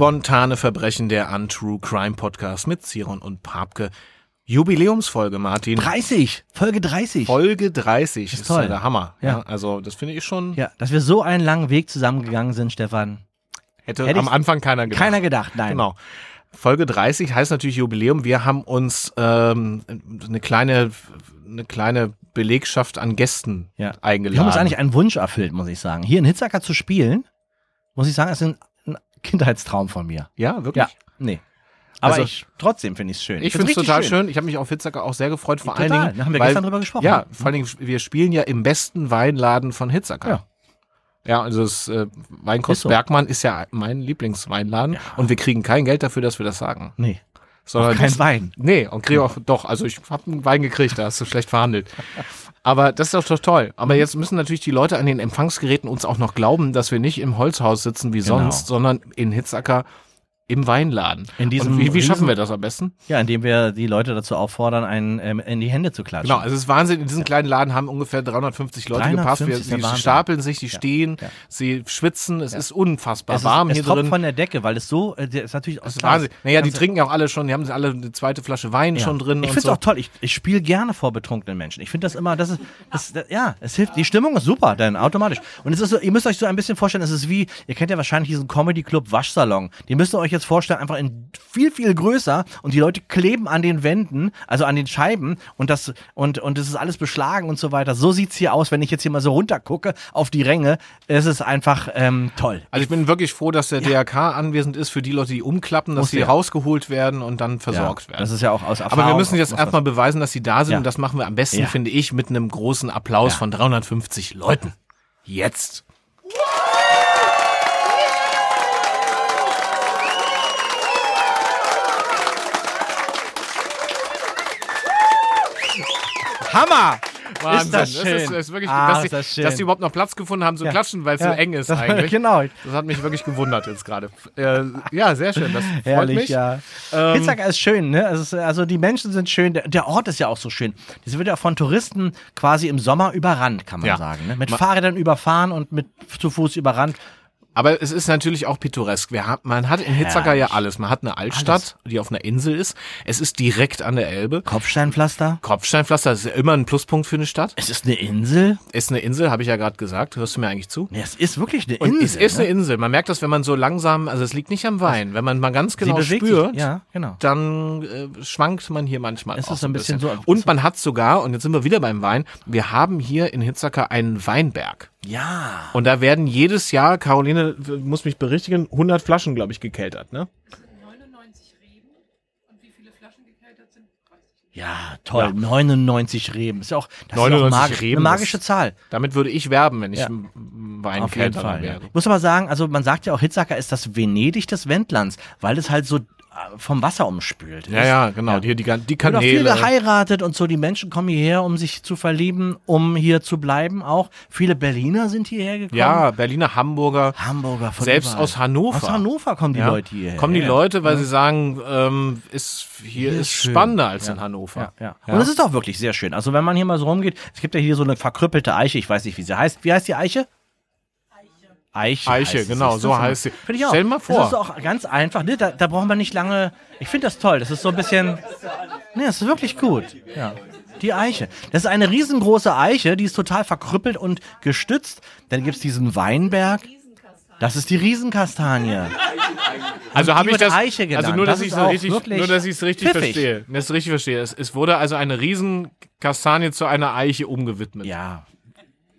Spontane Verbrechen, der Untrue Crime Podcast mit Ziron und Papke. Jubiläumsfolge, Martin. 30, Folge 30. Folge 30. Ist ist toll. ja der Hammer. Ja. Ja. also, das finde ich schon. Ja, dass wir so einen langen Weg zusammengegangen sind, Stefan. Hätte, Hätte am Anfang keiner gedacht. Keiner gedacht, nein. Genau. Folge 30 heißt natürlich Jubiläum. Wir haben uns ähm, eine kleine eine kleine Belegschaft an Gästen Ja. eingeladen. Wir haben uns eigentlich einen Wunsch erfüllt, muss ich sagen. Hier in Hitzacker zu spielen, muss ich sagen, ist ein, ein Kindheitstraum von mir. ja, wirklich. Ja, nee. Aber Also- ich, trotzdem finde ich es schön. Ich finde es total schön. Ich habe mich auf Hitzacker auch sehr gefreut, vor Total. allen Dingen. Da haben wir weil, gestern drüber gesprochen. Ja, vor allen Dingen, wir spielen ja im besten Weinladen von Hitzacker. Ja. Ja, also das äh, Weinkost Ist so. Bergmann ist ja mein Lieblingsweinladen und wir kriegen kein Geld dafür, dass wir das sagen. Nee, Sondern kein das- Wein. Nee, und kriege auch, doch, also ich habe einen Wein gekriegt, da hast du schlecht verhandelt. Aber das ist doch, doch toll. Aber jetzt müssen natürlich die Leute an den Empfangsgeräten uns auch noch glauben, dass wir nicht im Holzhaus sitzen wie Genau. sonst, sondern in Hitzacker im Weinladen. In diesem und wie, wie schaffen wir das am besten? Ja, indem wir die Leute dazu auffordern, einen ähm, in die Hände zu klatschen. Genau, also es ist Wahnsinn. In diesem kleinen Laden haben ungefähr 350 Leute 350 gepasst. Wir, sie Wahnsinn. stapeln sich, sie stehen, ja. sie schwitzen. Es ist unfassbar es warm ist, hier es tropft drin. von der Decke, weil es so, äh, der ist natürlich das ist. Wahnsinn. Naja, die Ganze- trinken ja auch alle schon, die haben alle eine zweite Flasche Wein Ja. schon drin. Ich finde es so. auch toll. Ich, ich spiele gerne vor betrunkenen Menschen. Ich finde das immer, das ist, das, das, ja, es hilft. Die Stimmung ist super, dann automatisch. Und es ist so, ihr müsst euch so ein bisschen vorstellen, es ist wie, ihr kennt ja wahrscheinlich diesen Comedy Club Waschsalon. Die müsst ihr euch jetzt vorstellen, einfach in viel, viel größer und die Leute kleben an den Wänden, also an den Scheiben und das, und, und es ist alles beschlagen und so weiter. So sieht's hier aus, wenn ich jetzt hier mal so runtergucke auf die Ränge. Es ist einfach, ähm, toll. Also ich bin wirklich froh, dass der DRK anwesend ist für die Leute, die umklappen, dass Muss sie ja. rausgeholt werden und dann versorgt Ja, werden. Das ist ja auch aus Erfahrung. Aber wir müssen jetzt erstmal beweisen, dass sie da sind. Ja. Und das machen wir am besten, Ja. finde ich, mit einem großen Applaus Ja. von 350 Leuten. Jetzt. Hammer! Wahnsinn. Ist das schön. ist, ist wirklich, Ah, dass, ist das schön. dass sie überhaupt noch Platz gefunden haben zu Ja. klatschen, weil es Ja. so eng ist Das- eigentlich. genau. Das hat mich wirklich gewundert jetzt gerade. Äh, ja, sehr schön. Das freut Herrlich, mich. ja. Ähm, Hitzacker ist schön, ne? Also, also die Menschen sind schön, der, der Ort ist ja auch so schön. Das wird ja von Touristen quasi im Sommer überrannt, kann man Ja. sagen. Ne? Mit Ma- Fahrrädern überfahren und mit zu Fuß überrannt. Aber es ist natürlich auch pittoresk. Haben, man hat in Hitzacker ja alles. Man hat eine Altstadt, die auf einer Insel ist. Es ist direkt an der Elbe. Kopfsteinpflaster. Kopfsteinpflaster das ist ja immer ein Pluspunkt für eine Stadt. Es ist eine Insel. Ist eine Insel, habe ich ja gerade gesagt. Hörst du mir eigentlich zu? Nee, es ist wirklich eine Und Insel. es ist ne? eine Insel. Man merkt das, wenn man so langsam, also es liegt nicht am Wein. Wenn man mal ganz genau spürt. Ja, genau. dann äh, schwankt man hier manchmal Es ist ein bisschen so- Und man hat sogar, und jetzt sind wir wieder beim Wein, wir haben hier in Hitzacker einen Weinberg. Ja. Und da werden jedes Jahr, Caroline muss mich berichtigen, 100 Flaschen, glaube ich, gekeltert, ne? 99 Reben und wie viele Flaschen gekeltert sind, weiß ich nicht. Ja, toll. Ja. 99 Reben. Ist ja auch, das 99 ist auch magisch, Reben, eine magische das- Zahl. Damit würde ich werben, wenn ich Ja. ein Auf jeden Weinkelterer Fall. Ja. wäre. Ich muss aber sagen, also man sagt ja auch, Hitzacker ist das Venedig des Wendlands, weil es halt so vom Wasser umspült. Ja, ja, genau. Hier die, die Wird auch viel Kanäle. geheiratet und so. Die Menschen kommen hierher, um sich zu verlieben, um hier zu bleiben auch. Viele Berliner sind hierher gekommen. Ja, Berliner, Hamburger. Hamburger von Selbst überall. aus Hannover. Aus Hannover kommen die Ja. Leute hierher. Kommen die Ja. Leute, weil sie sagen, ähm, ist, hier, Hier ist schön. spannender als Ja. in Hannover. Ja, ja. Und es ist auch wirklich sehr schön. Also wenn man hier mal so rumgeht, es gibt ja hier so eine verkrüppelte Eiche, ich weiß nicht, wie sie heißt. Wie heißt die Eiche? Eiche. Eiche, genau, so heißt sie. Finde ich auch. Stell dir mal vor. Das ist auch ganz einfach, ne? Da, da braucht man nicht lange. Ich finde das toll. Das ist so ein bisschen. Ne, das ist wirklich gut. Ja. Die Eiche. Das ist eine riesengroße Eiche, die ist total verkrüppelt und gestützt. Dann gibt's diesen Weinberg. Das ist die Riesenkastanie. Also habe ich das, Eiche genannt. also nur, dass Das ich auch richtig, nur, dass ich es richtig pfiffig. verstehe. Das richtig verstehe. Es, es wurde also eine Riesenkastanie zu einer Eiche umgewidmet. Ja,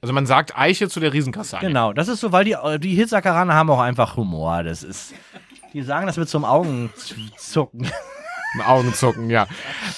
Also man sagt Eiche zu der Riesenkastanie. Genau, das ist so, weil die, die Hitzackeraner haben auch einfach Humor. Das ist, die sagen das mit so einem Augenzucken. Augenzucken, ja.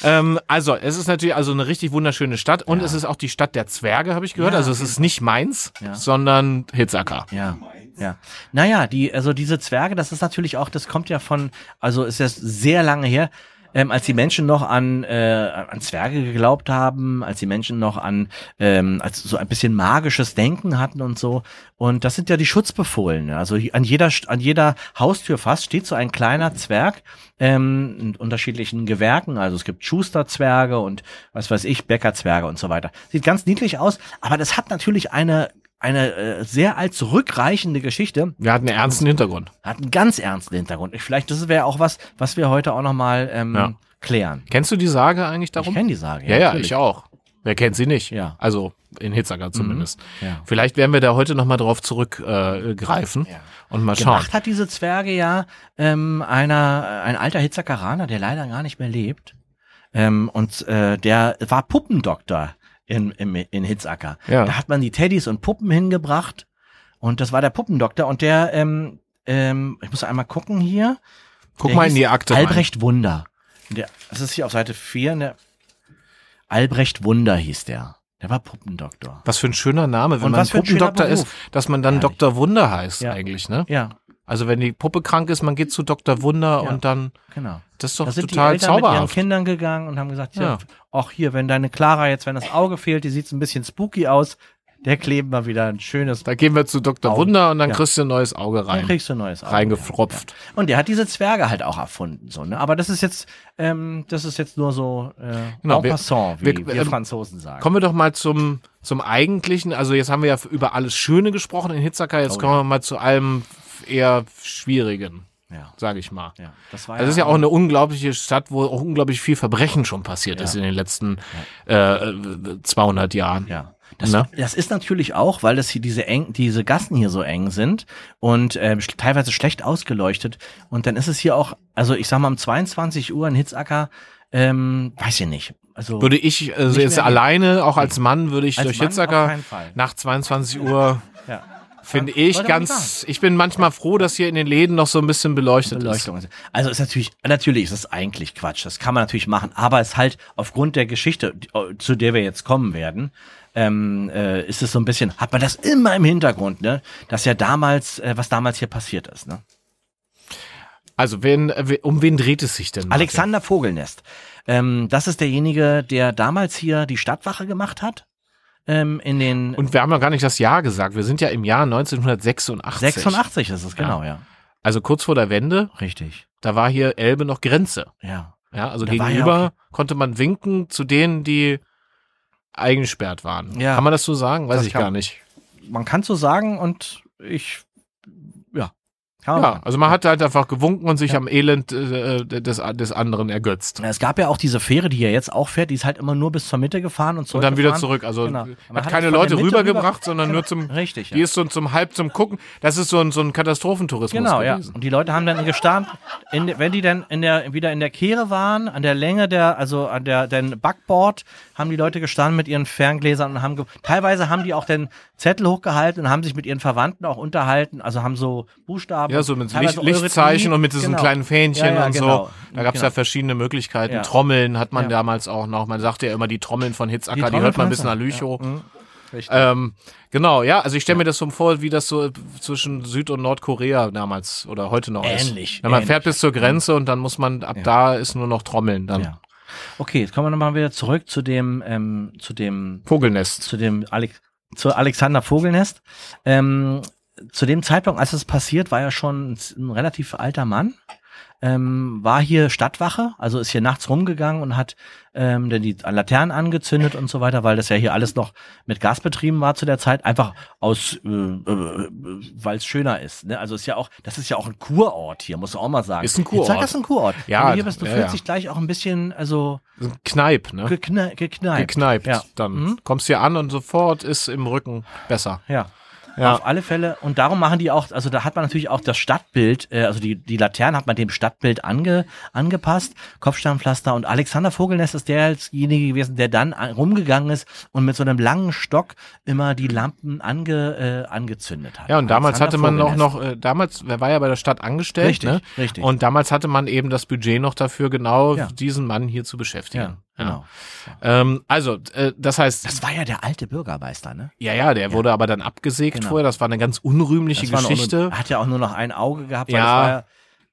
Ähm, also, es ist natürlich also eine richtig wunderschöne Stadt und es ist auch die Stadt der Zwerge, habe ich gehört. Ja, also es ist nicht Mainz, Ja. sondern Hitzacker. Ja. Ja. Naja, die, also diese Zwerge, das ist natürlich auch, das kommt ja von, also ist das sehr lange her, ähm, als die Menschen noch an, äh, an Zwerge geglaubt haben, als die Menschen noch an, ähm, als so ein bisschen magisches Denken hatten und so. Und das sind ja die Schutzbefohlene. Also an jeder, an jeder Haustür fast steht so ein kleiner Zwerg, ähm, in unterschiedlichen Gewerken. Also es gibt Schusterzwerge und was weiß ich, Bäckerzwerge und so weiter. Sieht ganz niedlich aus, aber das hat natürlich eine eine äh, sehr alt zurückreichende Geschichte. Wir hatten einen ernsten Hintergrund. Hat einen ganz ernsten Hintergrund. Ich, vielleicht das wäre auch was, was wir heute auch noch mal ähm, Ja. klären. Kennst du die Sage eigentlich Ich darum? kenne die Sage. ja, ja, natürlich. ich auch. Wer kennt sie nicht? Ja. Also in Hitzacker zumindest. Ja. Vielleicht werden wir da heute nochmal drauf zurückgreifen äh, Ja. und mal schauen. Gemacht hat diese Zwerge ja ähm, einer, ein alter Hitzakeraner, der leider gar nicht mehr lebt. Ähm, und äh, der war Puppendoktor in, in, in Hitzacker. Ja. Da hat man die Teddys und Puppen hingebracht. Und das war der Puppendoktor. Und der, ähm, ähm, ich muss einmal gucken hier. Guck Der mal in die Akte rein. Albrecht Wunder. Der, das ist hier auf Seite 4. Der, Albrecht Wunder hieß der. Der war Puppendoktor. Was für ein schöner Name, wenn Und man Puppendoktor ist, dass man dann Herrlich. Dr. Wunder heißt Ja. eigentlich, ne? Ja, Also wenn die Puppe krank ist, man geht zu Dr. Wunder Ja. und dann, genau. das ist doch Da sind die total Eltern mit ihren zauberhaft. Kindern gegangen und haben gesagt, ja, auch hier, wenn deine Clara jetzt, wenn das Auge fehlt, die sieht ein bisschen spooky aus, der kleben wir wieder ein schönes, Da gehen wir zu Dr. Augen. Wunder und dann Ja. kriegst du ein neues Auge dann rein. kriegst du ein neues Auge. Reingefropft. Ja. Und der hat diese Zwerge halt auch erfunden, so, ne? Aber das ist jetzt, ähm, das ist jetzt nur so, äh, Genau, en wir- passant, wie wir- wir, ähm, Franzosen sagen. Kommen wir doch mal zum, zum Eigentlichen. Also jetzt haben wir ja über alles Schöne gesprochen in Hitzacker, jetzt Oh, kommen ja. wir mal zu allem eher Schwierigen, ja, sage ich mal. ja. Das war Also ist ja auch eine unglaubliche Stadt, wo auch unglaublich viel Verbrechen schon passiert Ja. ist in den letzten äh, 200 Jahren. Ja. Das, Ne? das ist natürlich auch, weil das hier diese eng, diese Gassen hier so eng sind und sch- teilweise schlecht ausgeleuchtet. Und dann ist es hier auch, also ich sag mal um 22 Uhr in Hitzacker, ähm, weiß ich nicht. Also Würde ich, also jetzt alleine, auch als Mann, würde ich als durch Mann Hitzacker nach 22 Uhr, Ja. Finde ich ganz, ich bin manchmal froh, dass hier in den Läden noch so ein bisschen beleuchtet Beleuchtung. ist. Also ist natürlich, natürlich ist es eigentlich Quatsch. Das kann man natürlich machen, aber es ist halt aufgrund der Geschichte, äh, zu der wir jetzt kommen werden, ähm, äh, ist es so ein bisschen, hat man das immer im Hintergrund, ne? Dass ja damals, äh, was damals hier passiert ist, ne? Also wen, we- um wen dreht es sich denn? Alexander Vogelnest. Ähm, das ist derjenige, der damals hier die Stadtwache gemacht hat. Ähm, in den Und wir haben noch gar nicht das Jahr gesagt. Wir sind ja im Jahr 1986. 86 ist es, genau, ja. Also kurz vor der Wende, Richtig. da war hier Elbe noch Grenze. Ja. Ja, also Da war ja gegenüber konnte man winken zu denen, die eingesperrt waren. Ja. Kann man das so sagen? Weiß Das ich kann- gar nicht. Man kann so sagen und ich, ja. Kann Ja, also man hat halt einfach gewunken und sich am Elend äh, des, des anderen ergötzt. Es gab ja auch diese Fähre, die ja jetzt auch fährt, die ist halt immer nur bis zur Mitte gefahren und Und dann wieder zurückgefahren. zurück. Also Genau. Man hat hat keine Leute rübergebracht, rüber- sondern nur zum. Richtig, ja. Die ist so zum halb zum Gucken. Das ist so ein, so ein Katastrophentourismus Genau, ja. gewesen. Und die Leute haben dann gestanden, in, wenn die dann in der, wieder in der Kehre waren, an der Länge der, also an der, den Backboard, haben die Leute gestanden mit ihren Ferngläsern und haben, teilweise haben die auch den Zettel hochgehalten und haben sich mit ihren Verwandten auch unterhalten, also haben so Buchstaben. Ja, so mit Licht, Lichtzeichen und mit diesen Genau. kleinen Fähnchen Ja, ja, und genau. so. Da gab es Genau. ja verschiedene Möglichkeiten. Ja. Trommeln hat man damals auch noch. Man sagt ja immer die Trommeln von Hitzacker, die, Trommeln hört man von bis nach Hitzacker, Lüchow. Mhm. Ähm, genau, ja, also ich stelle mir das so vor, wie das so zwischen Süd- und Nordkorea damals oder heute noch ist. Ähnlich, Ja, man ähnlich. fährt bis zur Grenze und dann muss man, ab Ja. da ist nur noch Trommeln dann. ja. Okay, jetzt kommen wir nochmal wieder zurück zu dem, ähm, zu dem Vogelnest. zu dem Alex, zu Alexander Vogelnest. Ähm, zu dem Zeitpunkt, als es passiert, war er schon ein, relativ alter Mann. Ähm, war hier Stadtwache, also ist hier nachts rumgegangen und hat ähm, dann die Laternen angezündet und so weiter, weil das ja hier alles noch mit Gas betrieben war zu der Zeit, einfach aus, äh, äh, weil es schöner ist. Ne? Also ist ja auch, das ist ja auch ein Kurort hier, muss du auch mal sagen. Ist ein Kurort. Ich sag, das ist ein Kurort. Ja, Wenn du hier bist, du ja, fühlst ja. dich gleich auch ein bisschen, also Kneip, ne? gekne gekneipt. Gekneipt. Ja. Dann Mhm. kommst hier an und sofort ist im Rücken besser. Ja. Ja. Auf alle Fälle. Und darum machen die auch, also da hat man natürlich auch das Stadtbild, äh, also die, die Laternen hat man dem Stadtbild ange, angepasst, Kopfsteinpflaster. Und Alexander Vogelnest ist derjenige gewesen, der dann an- rumgegangen ist und mit so einem langen Stock immer die Lampen ange, äh, angezündet hat. Ja, und damals hatte Alexander man auch Vogelnest. noch, äh, damals, wer war ja bei der Stadt angestellt, Richtig, ne? richtig. Und damals hatte man eben das Budget noch dafür, genau Ja. diesen Mann hier zu beschäftigen. Ja, genau. Ähm, also, äh, das heißt, Das war ja der alte Bürgermeister, ne? ja, ja, der wurde aber dann abgesägt Genau. vorher. Das war eine ganz unrühmliche Das Geschichte. Er hat ja auch nur noch ein Auge gehabt, weil Ja. das war ja,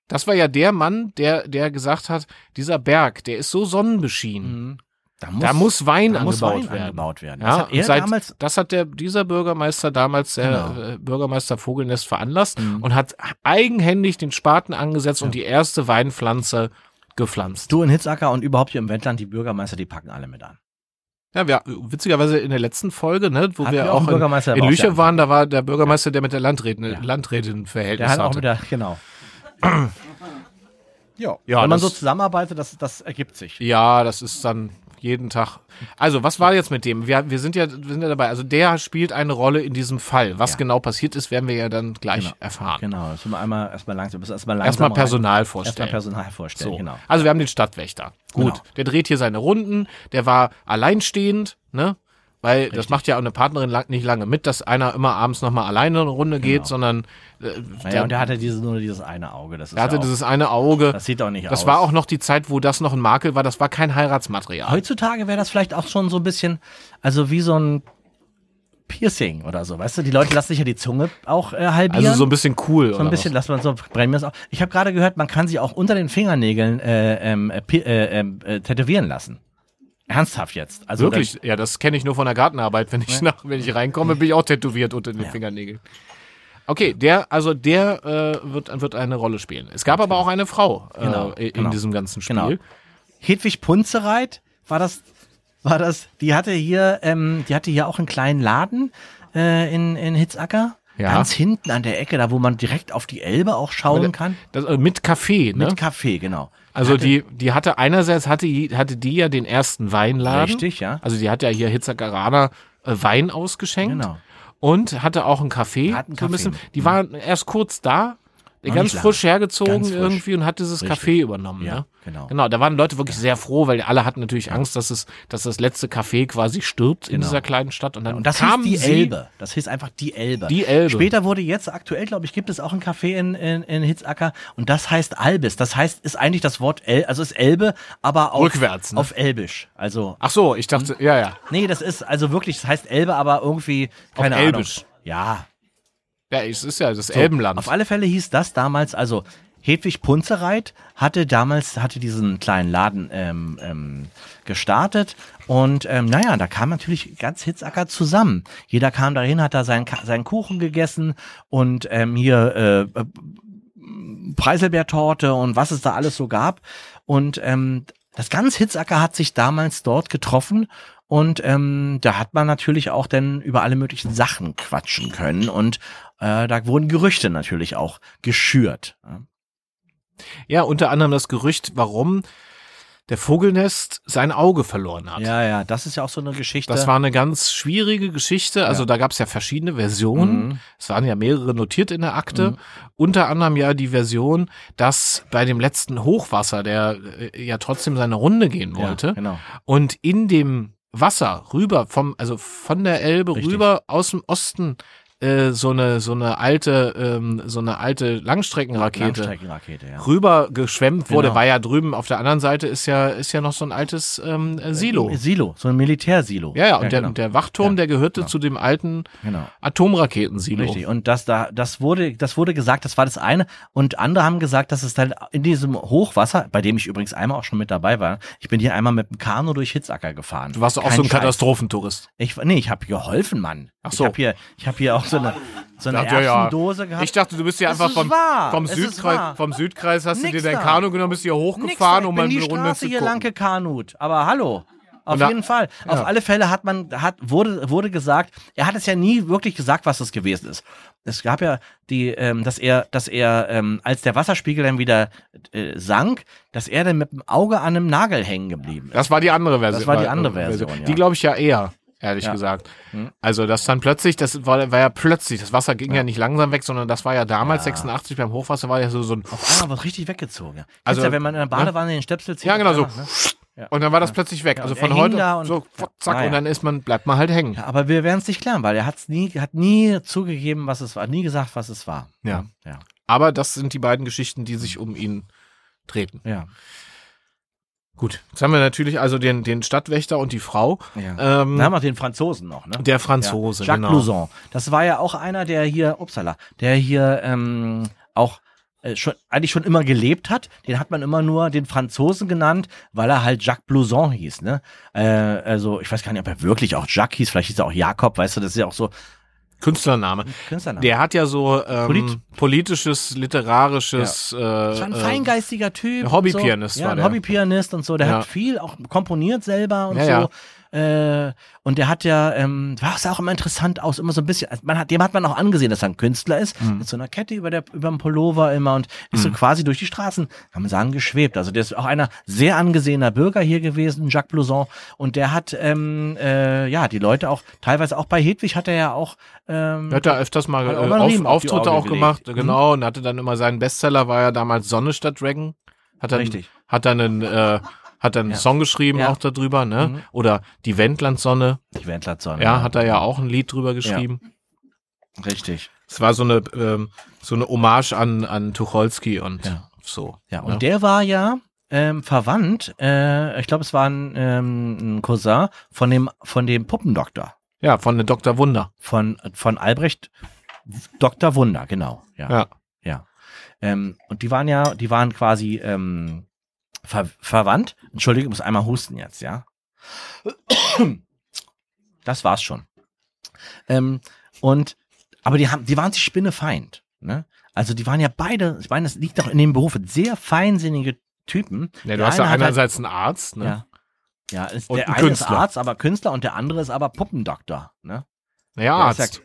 Das war ja der Mann, der, der gesagt hat, dieser Berg, der ist so sonnenbeschienen. Mhm. da muss, Da muss Wein da muss angebaut Wein werden. angebaut werden. Ja, Das hat seit, damals das hat der, dieser Bürgermeister damals, der Genau. äh, Bürgermeister Vogelnest veranlasst Mhm. und hat eigenhändig den Spaten angesetzt und die erste Weinpflanze gepflanzt. Du in Hitzacker und überhaupt hier im Wendland, die Bürgermeister, die packen alle mit an. Ja, wir, witzigerweise in der letzten Folge, ne, wo Hatten wir auch in, Bürgermeister, der in sehr waren, da war der Bürgermeister, der mit der Landrätin, Ja. Landrätin Der Verhältnis hat auch hatte. wieder, genau. ja. Ja, Wenn man so zusammenarbeitet, das, das ergibt sich. Ja, das ist dann jeden Tag. Also, was war jetzt mit dem? Wir, wir, sind ja, wir sind ja dabei. Also, der spielt eine Rolle in diesem Fall. Was Ja. genau passiert ist, werden wir ja dann gleich Genau. erfahren. Genau, das müssen wir einmal erstmal langsam, erstmal langsam Erstmal rein- Personal Erstmal vorstellen. Personal vorstellen, So. genau. Also, wir haben den Stadtwächter. Gut. Genau. Der dreht hier seine Runden. Der war alleinstehend, ne? Weil das Richtig. macht ja auch eine Partnerin lang, nicht lange mit, dass einer immer abends nochmal alleine eine Runde geht, Genau. sondern äh, Naja, der, und der hatte diese, nur dieses eine Auge. Das ist er hatte ja auch, dieses eine Auge. das sieht auch nicht Das aus. war auch noch die Zeit, wo das noch ein Makel war. Das war kein Heiratsmaterial. Heutzutage wäre das vielleicht auch schon so ein bisschen, also wie so ein Piercing oder so, weißt du? Die Leute lassen sich ja die Zunge auch äh, halbieren. Also so ein bisschen cool. So ein bisschen, lass man so brennen wir es auch. Ich habe gerade gehört, man kann sie auch unter den Fingernägeln äh, ähm, äh, äh, ähm, äh, tätowieren lassen. Ernsthaft jetzt. Also Wirklich? Ja, das kenne ich nur von der Gartenarbeit. Wenn ich, nach, wenn ich reinkomme, bin ich auch tätowiert unter den Fingernägeln. Okay, der, also der äh, wird, wird eine Rolle spielen. Es gab aber auch eine Frau äh, Genau, in genau. diesem ganzen Spiel. Genau. Hedwig Punzereit war das, war das, die hatte hier, ähm, die hatte hier auch einen kleinen Laden äh, in, in Hitzacker. Ja. Ganz hinten an der Ecke, da wo man direkt auf die Elbe auch schauen kann. Das, äh, mit Kaffee, ne? Mit Kaffee, genau. Also die, die hatte einerseits hatte, die- hatte die ja den ersten Weinladen. Richtig, ja. Also die hat ja hier Hitzakaraner äh, Wein ausgeschenkt. Genau. Und hatte auch einen Kaffee. Hat so ein Kaffee. bisschen. Die war erst kurz da, ganz frisch hergezogen Ganz frisch. irgendwie und hat dieses Richtig. Café übernommen. Ja, ne? genau. Genau, da waren Leute wirklich sehr froh, weil alle hatten natürlich Angst, dass es, dass das letzte Café quasi stirbt in Genau. dieser kleinen Stadt. Und dann Und das kam die Elbe. Das hieß einfach die Elbe. Die Elbe. Später wurde jetzt, aktuell glaube ich, gibt es auch ein Café in, in, in Hitzacker und das heißt Albis. Das heißt, ist eigentlich das Wort El, also ist Elbe, aber auf, Rückwärts, ne? auf Elbisch. Also, Ach so, ich dachte, ja, ja. nee, das ist also wirklich, das heißt Elbe, aber irgendwie, keine Auf Ahnung. Elbisch. Ja. Ja, es ist ja das So, Elbenland. Auf alle Fälle hieß das damals, also Hedwig Punzereit hatte damals, hatte diesen kleinen Laden ähm, ähm, gestartet und ähm, naja, da kam natürlich ganz Hitzacker zusammen. Jeder kam dahin, hat da seinen, seinen Kuchen gegessen und ähm, hier äh, Preiselbeertorte und was es da alles so gab. Und ähm, das ganz Hitzacker hat sich damals dort getroffen und ähm, da hat man natürlich auch dann über alle möglichen Sachen quatschen können und äh, da wurden Gerüchte natürlich auch geschürt. Ja. unter anderem das Gerücht, warum der Vogelnest sein Auge verloren hat. Ja, ja, das ist ja auch so eine Geschichte. Das war eine ganz schwierige Geschichte. Also Ja. da gab es ja verschiedene Versionen. Mhm. Es waren ja mehrere notiert in der Akte. Unter anderem ja die Version, dass bei dem letzten Hochwasser, der äh, ja trotzdem seine Runde gehen wollte, Ja, genau. und in dem Wasser rüber vom, also von der Elbe Richtig. rüber aus dem Osten äh, so eine so eine alte ähm, so eine alte Langstreckenrakete Langstreckenrakete, ja. rüber geschwemmt wurde, Genau. war ja drüben auf der anderen Seite ist ja ist ja noch so ein altes ähm, äh, Silo. Silo, so ein Militärsilo. Ja, ja, und der, genau. der Wachturm, Ja, der gehörte genau. zu dem alten genau. Atomraketensilo. Richtig. Und das da, das wurde, das wurde gesagt, das war das eine. Und andere haben gesagt, dass es dann in diesem Hochwasser, bei dem ich übrigens einmal auch schon mit dabei war, ich bin hier einmal mit dem Kanu durch Hitzacker gefahren. Du warst doch auch Kein so ein Scheiß. Katastrophentourist. Ich, nee, ich habe geholfen, Mann. Ach so. Ich habe hier, ich habe hier auch so eine, so eine Dachte, ja, ja. Erbsendose gehabt. Ich dachte, du bist ja Es einfach vom, vom, Südkreis, vom Südkreis hast du Nix dir dein da. Kanu genommen, bist hier hochgefahren, um ich mal bin eine Runde zu hier gucken. lang gekanut. Aber hallo. Auf da- jeden Fall. Auf Ja. alle Fälle hat man, hat, wurde, wurde gesagt, er hat es ja nie wirklich gesagt, was es gewesen ist. Es gab ja die, ähm, dass er, dass er, ähm, als der Wasserspiegel dann wieder äh, sank, dass er dann mit dem Auge an einem Nagel hängen geblieben ist. Das war die andere Version. Das war die andere Version, ja. Die glaube ich ja eher, ehrlich Ja. gesagt. Hm. Also das dann plötzlich, das war, war ja plötzlich, das Wasser ging ja. nicht langsam weg, sondern das war ja damals, Ja. 86 beim Hochwasser, war ja so, so ein Auf einmal wird richtig weggezogen. Also, Also, ja, wenn man in der Badewanne den Stöpsel zieht. Ja, genau so. ne? Ja. Und dann war das plötzlich weg. Ja, also von heute und- so zack Ja, ja. und dann ist man bleibt man halt hängen. Ja, aber wir werden es nicht klären, weil er hat's nie, hat nie zugegeben, was es war, nie gesagt, was es war. Ja. Ja. Aber das sind die beiden Geschichten, die sich um ihn treten. Ja. Gut, jetzt haben wir natürlich also den, den Stadtwächter und die Frau. ja. Ähm, Dann haben wir den Franzosen noch, ne? der Franzose, ja. Jacques genau. Blouson. Das war ja auch einer, der hier, upsala, der hier ähm, auch äh, schon, eigentlich schon immer gelebt hat. Den hat man immer nur den Franzosen genannt, weil er halt Jacques Blouson hieß, ne? Äh, also ich weiß gar nicht, ob er wirklich auch Jacques hieß, vielleicht hieß er auch Jakob, weißt du, das ist ja auch so Künstlername. Künstlername. Der hat ja so ähm, Polit- politisches, literarisches. Äh, Das war ein äh, feingeistiger Typ. Hobbypianist so. ja, war ein der. Hobbypianist und so. Der Ja. hat viel auch komponiert selber und Ja, so. Äh, und der hat ja, ähm, war sah auch immer interessant aus, immer so ein bisschen, also man hat, dem hat man auch angesehen, dass er ein Künstler ist, Mhm. mit so einer Kette über der, über dem Pullover immer und ist so quasi durch die Straßen, kann man sagen, geschwebt. Also der ist auch einer sehr angesehener Bürger hier gewesen, Jacques Blouson. Und der hat, ähm, äh, ja, die Leute auch, teilweise auch bei Hedwig hat er ja auch, ähm, Er hat da öfters mal äh, auf, Auftritte auch gelegt. gemacht, Mhm. genau, und hatte dann immer seinen Bestseller, war ja damals Sonne statt Dragon. Hat dann, Richtig. Hat dann einen, äh, hat dann einen Ja. Song geschrieben Ja. auch darüber, ne? Mhm. Oder die Wendlandsonne, die Wendlandsonne. ja, hat er ja auch ein Lied drüber geschrieben. Richtig. Es war so eine, ähm, so eine Hommage an, an Tucholsky und Ja. so. Ja, und der war ja ähm, verwandt, äh, ich glaube, es war ein, ähm, ein Cousin von dem, von dem Puppendoktor. Ja, von der Dr. Wunder. Von, von Albrecht Dr. Wunder, genau. Ja. Ja. ja. Ähm, und die waren ja, die waren quasi ähm, ver verwandt. Entschuldigung, ich muss einmal husten jetzt, ja. Das war's schon. Ähm, und aber die haben, die waren sich spinnefeind. Ne? Also die waren ja beide, ich meine, das liegt doch in dem Beruf, sehr feinsinnige Typen. Ja, du Der hast ja halt- einerseits einen Arzt, ne? ja. Ja, ist, Und der ein eine Künstler. ist Arzt, aber Künstler und der andere ist aber Puppendoktor. Ne? Naja, Der Arzt.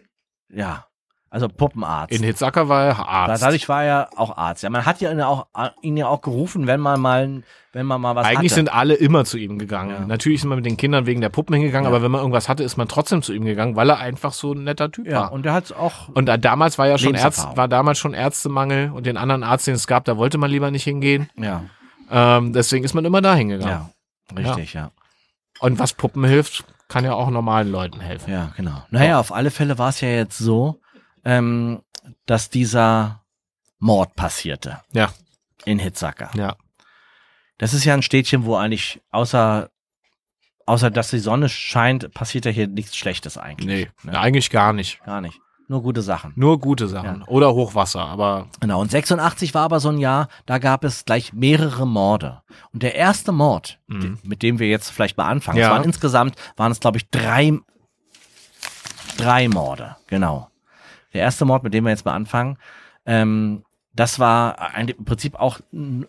Ja, ja, also Puppenarzt. In Hitzacker war er Arzt. Dadurch war er auch Arzt. Ja, man hat ja ihn auch, ihn ja auch gerufen, wenn man mal, wenn man mal was Eigentlich hatte. sind alle immer zu ihm gegangen. Ja. Natürlich ist man mit den Kindern wegen der Puppen hingegangen, Ja. aber wenn man irgendwas hatte, ist man trotzdem zu ihm gegangen, weil er einfach so ein netter Typ ja, war. und der hat auch. Und da, damals war ja schon Ärzt, war damals schon Ärztemangel und den anderen Arzt, den es gab, da wollte man lieber nicht hingehen. ja, Ähm, deswegen ist man immer da hingegangen. ja, richtig, ja. Und was Puppen hilft, kann ja auch normalen Leuten helfen. Ja, genau. Naja, auf alle Fälle war es ja jetzt so, ähm, dass dieser Mord passierte. Ja. In Hitzacker. Ja. Das ist ja ein Städtchen, wo eigentlich außer außer dass die Sonne scheint, passiert ja hier nichts Schlechtes eigentlich. Nee, Ne? eigentlich gar nicht. Gar nicht. Nur gute Sachen. Nur gute Sachen. Oder Hochwasser, aber Genau. Und 86 war aber so ein Jahr, da gab es gleich mehrere Morde. Und der erste Mord, Mhm. mit dem wir jetzt vielleicht mal anfangen, Ja. waren insgesamt, waren es glaube ich drei, drei Morde. Genau. Der erste Mord, mit dem wir jetzt mal anfangen, ähm, das war ein, im Prinzip auch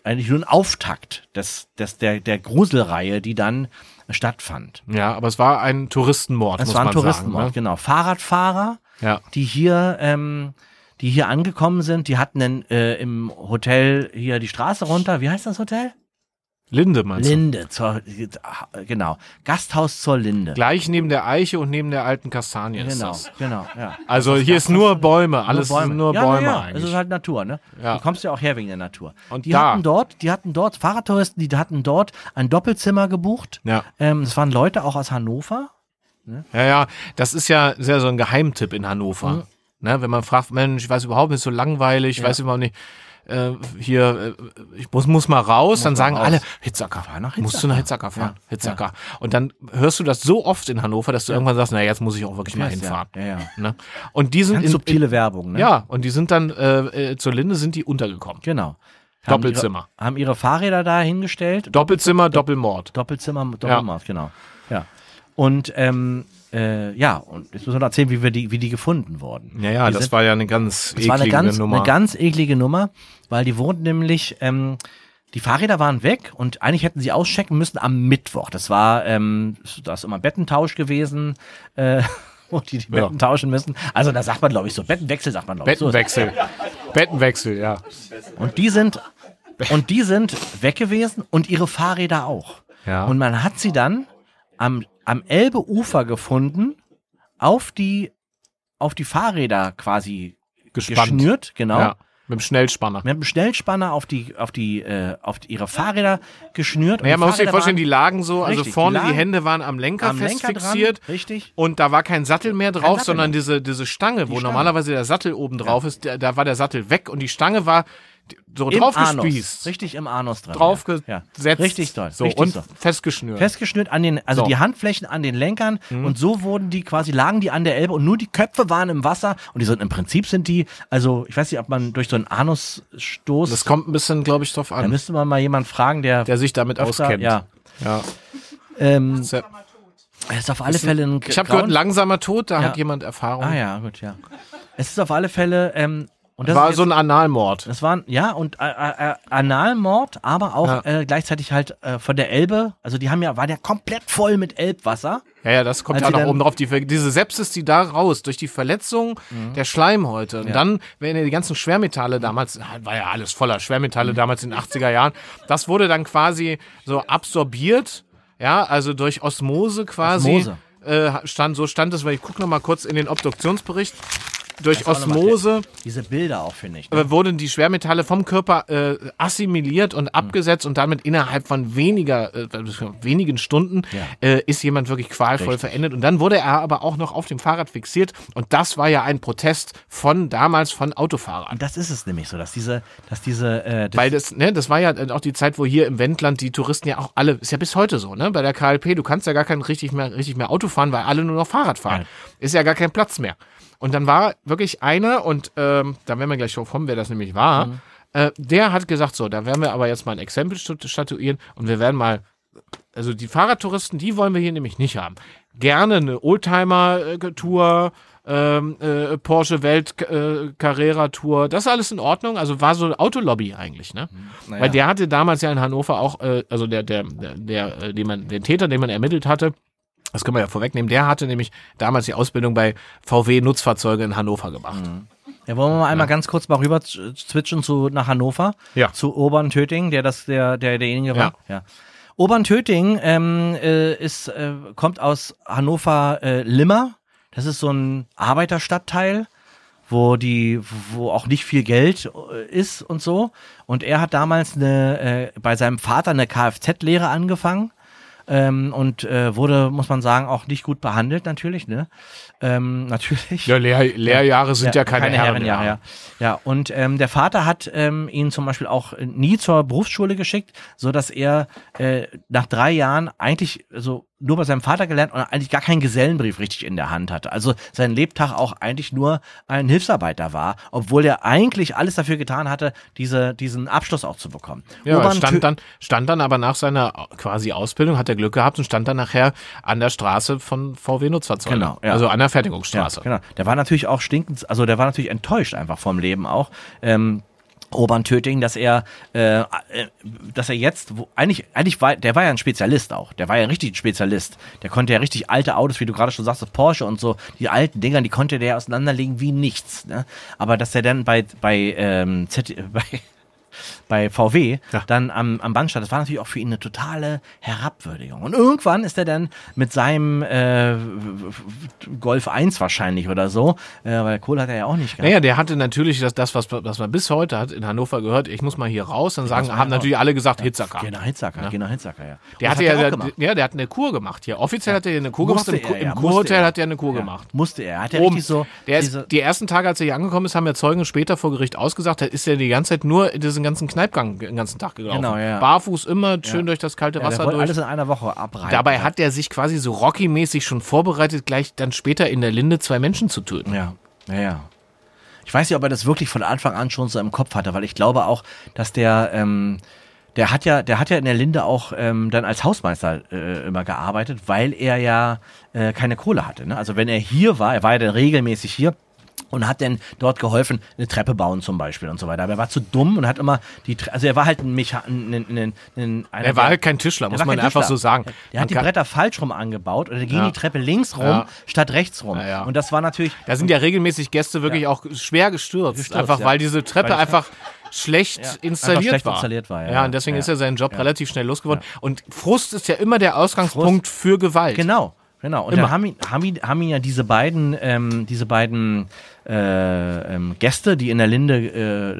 eigentlich nur ein Auftakt des, des, der, der Gruselreihe, die dann stattfand. ja, aber es war ein Touristenmord, Es war ein Touristenmord, sagen. genau. Fahrradfahrer, Ne? Ja. die hier, ähm, die hier angekommen sind, die hatten dann äh, im Hotel hier die Straße runter. Wie heißt das Hotel? Linde meinst du? Linde, zur, genau. Gasthaus zur Linde. Gleich neben der Eiche und neben der alten Kastanie ist Genau, das. genau, ja. Also hier ist nur Bäume, alles nur Bäume. nur ja, Bäume ja, eigentlich. Es ist halt Natur, ne? Ja. Du kommst ja auch her wegen der Natur. Und die da- hatten dort, die hatten dort Fahrradtouristen, die hatten dort ein Doppelzimmer gebucht. ja. Ähm, das waren Leute auch aus Hannover. ja, ja, das ist ja sehr so ein Geheimtipp in Hannover. Mhm. Ne, wenn man fragt, Mensch, ich weiß überhaupt nicht, ist so langweilig, ich Ja. weiß überhaupt nicht, äh, hier, äh, ich muss, muss mal raus, dann mal sagen raus. alle, Hitzacker, Fahr nach musst du Hitzacker. nach Hitzacker fahren, Ja, Hitzacker. Und dann hörst du das so oft in Hannover, dass du irgendwann sagst, na jetzt muss ich auch wirklich mal hinfahren. Ja, ja. Ne? Und die sind Ganz in, subtile Werbung, ne? ja, und die sind dann äh, äh, zur Linde sind die untergekommen. Genau. Haben Doppelzimmer. Ihre, haben ihre Fahrräder da hingestellt. Doppelzimmer, Doppelmord. Doppelzimmer, Doppelmaß, genau. Ja. Und ähm, äh, ja, und jetzt müssen wir noch erzählen, wie wir die, wie die gefunden wurden. Ja, ja, Die das sind- war ja eine ganz Das war eine eklige ganz, Nummer. eine ganz eklige Nummer, weil die wurden nämlich, ähm, die Fahrräder waren weg und eigentlich hätten sie auschecken müssen am Mittwoch. Das war, ähm, da ist immer Bettentausch gewesen, äh, wo die die Ja. Betten tauschen müssen. Also da sagt man, glaube ich, so Bettenwechsel sagt man, glaube ich. So. Bettenwechsel. Bettenwechsel, ja. Und die sind, und die sind weg gewesen und ihre Fahrräder auch. Ja. Und man hat sie dann am, am Elbeufer gefunden, auf die, auf die Fahrräder quasi Gespannt. geschnürt, genau. Ja, mit dem Schnellspanner. Mit einem Schnellspanner auf die, auf die, äh, auf die, ihre Fahrräder geschnürt. Ja, die man muss sich vorstellen, die lagen so, also Richtig, vorne die die, lagen Hände waren am Lenker am fest Lenker fixiert. dran, richtig. Und da war kein Sattel mehr drauf, Sattel sondern mehr. diese, diese Stange, wo Stange. normalerweise der Sattel oben drauf ist, da, da war der Sattel weg und die Stange war so Im draufgespießt. Anus. Richtig im Anus dran. Draufgesetzt. ja. Richtig toll. So, richtig und so. festgeschnürt. Festgeschnürt an den, also So. Mhm. die Handflächen an den Lenkern und so wurden die quasi, lagen die an der Elbe und nur die Köpfe waren im Wasser und die sind im Prinzip sind die, also ich weiß nicht, ob man durch so einen Anusstoß, das kommt ein bisschen, glaube ich, drauf da an, müsste man mal jemanden fragen, der, der sich damit öfter- auskennt. ja, ja. ähm, es ist auf alle Fälle ein Ich habe gehört, langsamer Tod, da Ja. hat jemand Erfahrung. Ah ja, gut, ja. Es ist auf alle Fälle ähm, Und das War ist so ein Analmord. Das waren, ja, und äh, äh, Analmord, aber auch Ja. äh, gleichzeitig halt äh, von der Elbe. Also die haben ja, war der komplett voll mit Elbwasser. Ja, ja, das kommt ja noch oben drauf. Die, diese Sepsis, die da raus, durch die Verletzung der Schleimhäute. Und Mhm. Ja. dann, wenn die ganzen Schwermetalle damals, war ja alles voller Schwermetalle damals in den 80er Jahren, das wurde dann quasi so absorbiert, ja, also durch Osmose quasi. Osmose. Äh, stand, so stand es, weil ich gucke noch mal kurz in den Obduktionsbericht. Durch Osmose Diese Bilder auch, finde ich. Ne? wurden die Schwermetalle vom Körper äh, assimiliert und abgesetzt und damit innerhalb von weniger, äh, wenigen Stunden Ja. äh, ist jemand wirklich qualvoll Richtig. verendet. Und dann wurde er aber auch noch auf dem Fahrrad fixiert und das war ja ein Protest von damals von Autofahrern. Und das ist es nämlich so, dass diese, dass diese, äh, das, Weil das, ne, das war ja auch die Zeit, wo hier im Wendland die Touristen ja auch alle, ist ja bis heute so, ne? Bei der KLP, du kannst ja gar kein richtig mehr, richtig mehr Auto fahren, weil alle nur noch Fahrrad fahren. Ja. Ist ja gar kein Platz mehr. Und dann war wirklich einer, und ähm, da werden wir gleich drauf kommen, wer das nämlich war, Mhm. äh, der hat gesagt, so, da werden wir aber jetzt mal ein Exempel statu- statuieren und wir werden mal, also die Fahrradtouristen, die wollen wir hier nämlich nicht haben. Gerne eine Oldtimer-Tour, ähm, äh, Porsche Welt äh, Carrera Tour, das ist alles in Ordnung. Also war so Autolobby eigentlich, ne? naja. Weil der hatte damals ja in Hannover auch, äh, also der, der, der, der, äh, den man, den Täter, den man ermittelt hatte, das können wir ja vorwegnehmen, der hatte nämlich damals die Ausbildung bei VW Nutzfahrzeuge in Hannover gemacht. ja, wollen wir mal einmal ganz kurz mal rüber switchen zu, nach Hannover. Ja. Zu Obern Töting, der das, der, der, derjenige war. Ja. Obern Töting ähm, äh, ist, äh, kommt aus Hannover äh, Limmer. Das ist so ein Arbeiterstadtteil, wo die, wo auch nicht viel Geld äh, ist und so. Und er hat damals eine, äh, bei seinem Vater eine Kfz-Lehre angefangen. Ähm, und äh, wurde, muss man sagen, auch nicht gut behandelt, natürlich, ne? Ähm, natürlich. Ja, Lehr Lehrjahre sind ja, keine, Herrenjahre. Herrenjahre. Ja. ja, und ähm, der Vater hat ähm, ihn zum Beispiel auch nie zur Berufsschule geschickt, so dass er äh, nach drei Jahren eigentlich so nur bei seinem Vater gelernt und eigentlich gar keinen Gesellenbrief richtig in der Hand hatte. Also sein Lebtag auch eigentlich nur ein Hilfsarbeiter war, obwohl er eigentlich alles dafür getan hatte, diese, diesen Abschluss auch zu bekommen. Ja, Tö- stand dann, stand dann aber nach seiner quasi Ausbildung, hat er Glück gehabt und stand dann nachher an der Straße von VW Nutzfahrzeugen. Genau, ja. Also an der Ja, Fertigungsstraße. genau. Der war natürlich auch stinkend, also der war natürlich enttäuscht einfach vom Leben auch. Ähm, Obern Töting, dass er, äh, äh, dass er jetzt, wo, eigentlich, eigentlich war, der war ja ein Spezialist auch. Der war ja richtig ein Spezialist. Der konnte ja richtig alte Autos, wie du gerade schon sagst, Porsche und so, die alten Dinger, die konnte der auseinanderlegen wie nichts. Ne? Aber dass er dann bei, bei, ähm, Z, bei, bei VW Ja. dann am, am Band stand, das war natürlich auch für ihn eine totale Herabwürdigung. Und irgendwann ist er dann mit seinem äh, Golf 1 wahrscheinlich oder so, äh, weil Kohle hat er ja auch nicht gehabt. Naja, der hatte natürlich das, das was, was man bis heute hat in Hannover gehört, ich muss mal hier raus, dann sagen, haben natürlich alle gesagt, Hitzacker. Genau, Hitzacker, genau, Hitzacker, ja. Der hatte ja, hat auch der, ja, der hat eine Kur gemacht hier. Offiziell hat er hier eine Kur Musste gemacht. Im, er, ja, im musste Kurhotel hat er eine Kur Ja, gemacht. Musste er. Hat er richtig so Der ist, die ersten Tage, als er hier angekommen ist, haben ja Zeugen später vor Gericht ausgesagt, da ist er die ganze Zeit nur in diesen ganzen Kneipgang den ganzen Tag gelaufen. Genau, ja. Barfuß immer schön durch das kalte ja, Wasser wollte durch. alles in einer Woche abreißen. Dabei hat er sich quasi so Rocky-mäßig schon vorbereitet, gleich dann später in der Linde zwei Menschen zu töten. Ja, ja, ja. Ich weiß nicht, ob er das wirklich von Anfang an schon so im Kopf hatte, weil ich glaube auch, dass der, ähm, der hat ja, der hat ja in der Linde auch ähm, dann als Hausmeister äh, immer gearbeitet, weil er ja äh, keine Kohle hatte. Ne? Also wenn er hier war, er war ja dann regelmäßig hier und hat dann dort geholfen, eine Treppe bauen zum Beispiel und so weiter. Aber er war zu dumm und hat immer die, Tre also er war halt ein Mecha ein, ein, ein, ein, einer, Er war der- halt kein Tischler, der muss man kein einfach Tischler. so sagen. Der Man hat die Bretter falsch rum angebaut oder ging Ja. die Treppe links rum Ja. statt rechts rum. Ja, ja. Und das war natürlich Da sind ja regelmäßig Gäste wirklich auch schwer gestürzt. Gestürzt, einfach ja. weil diese Treppe Weil einfach schlecht Ja, installiert schlecht war. installiert war, ja. ja, und deswegen Ja. ist er seinen Job relativ schnell losgeworden. Und Frust ist ja immer der Ausgangspunkt für Gewalt. Genau, genau. Und Immer. dann haben ihn, haben, ihn, haben ihn ja diese beiden, ähm, diese beiden äh, ähm, Gäste, die in der Linde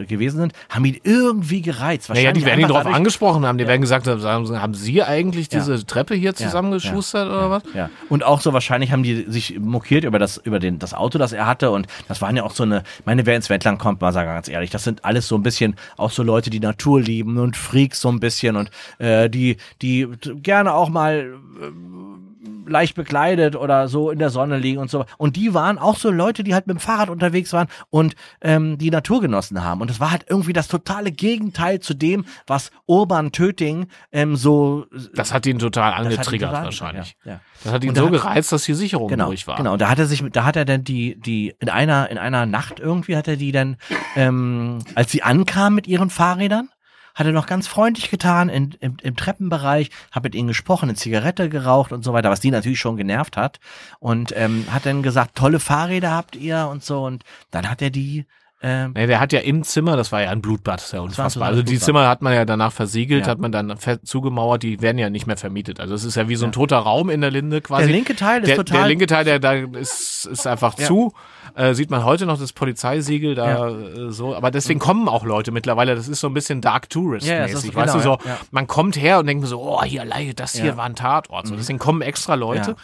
äh, gewesen sind, haben ihn irgendwie gereizt. Naja, die werden ihn darauf angesprochen haben. Die werden gesagt haben, haben Sie eigentlich Ja. diese Treppe hier zusammengeschustert oder was? Ja. Und auch so wahrscheinlich haben die sich mokiert über das, über den, das Auto, das er hatte. Und das waren ja auch so eine, meine, wer ins Wendland kommt, mal sagen ganz ehrlich, das sind alles so ein bisschen auch so Leute, die Natur lieben und Freaks so ein bisschen und äh, die, die gerne auch mal äh, leicht bekleidet oder so in der Sonne liegen und so. Und die waren auch so Leute, die halt mit dem Fahrrad unterwegs waren und ähm, die Natur genossen haben. Und es war halt irgendwie das totale Gegenteil zu dem, was Urban Töting ähm, so. Das hat ihn total ihn angetriggert total- wahrscheinlich. Ja, ja. Das hat ihn so hat- gereizt, dass die Sicherung Genau, durch war. genau. Und da hat er sich, da hat er dann die, die in einer, in einer Nacht irgendwie hat er die dann, ähm, als sie ankam mit ihren Fahrrädern, hat er noch ganz freundlich getan in, im, im Treppenbereich, hat mit ihnen gesprochen, eine Zigarette geraucht und so weiter, was die natürlich schon genervt hat. Und ähm, hat dann gesagt, tolle Fahrräder habt ihr und so. Und dann hat er die, ähm, Nee, der hat ja im Zimmer, das war ja ein Blutbad, das ist ja unfassbar. Also die. Zimmer hat man ja danach versiegelt, Ja. hat man dann zugemauert, die werden ja nicht mehr vermietet. Also es ist ja wie so ein toter Raum in der Linde quasi. der linke Teil ist der, total. der linke Teil, der da ist, ist einfach Ja. zu. Äh, sieht man heute noch das Polizeisiegel da äh, so. Aber deswegen kommen auch Leute mittlerweile. Das ist so ein bisschen Dark Tourist Ja, ja, das mäßig. ist- weißt genau, du so, ja, ja. man kommt her und denkt mir so, oh, hier, das hier Ja. Mhm. war ein Tatort. So, deswegen kommen extra Leute.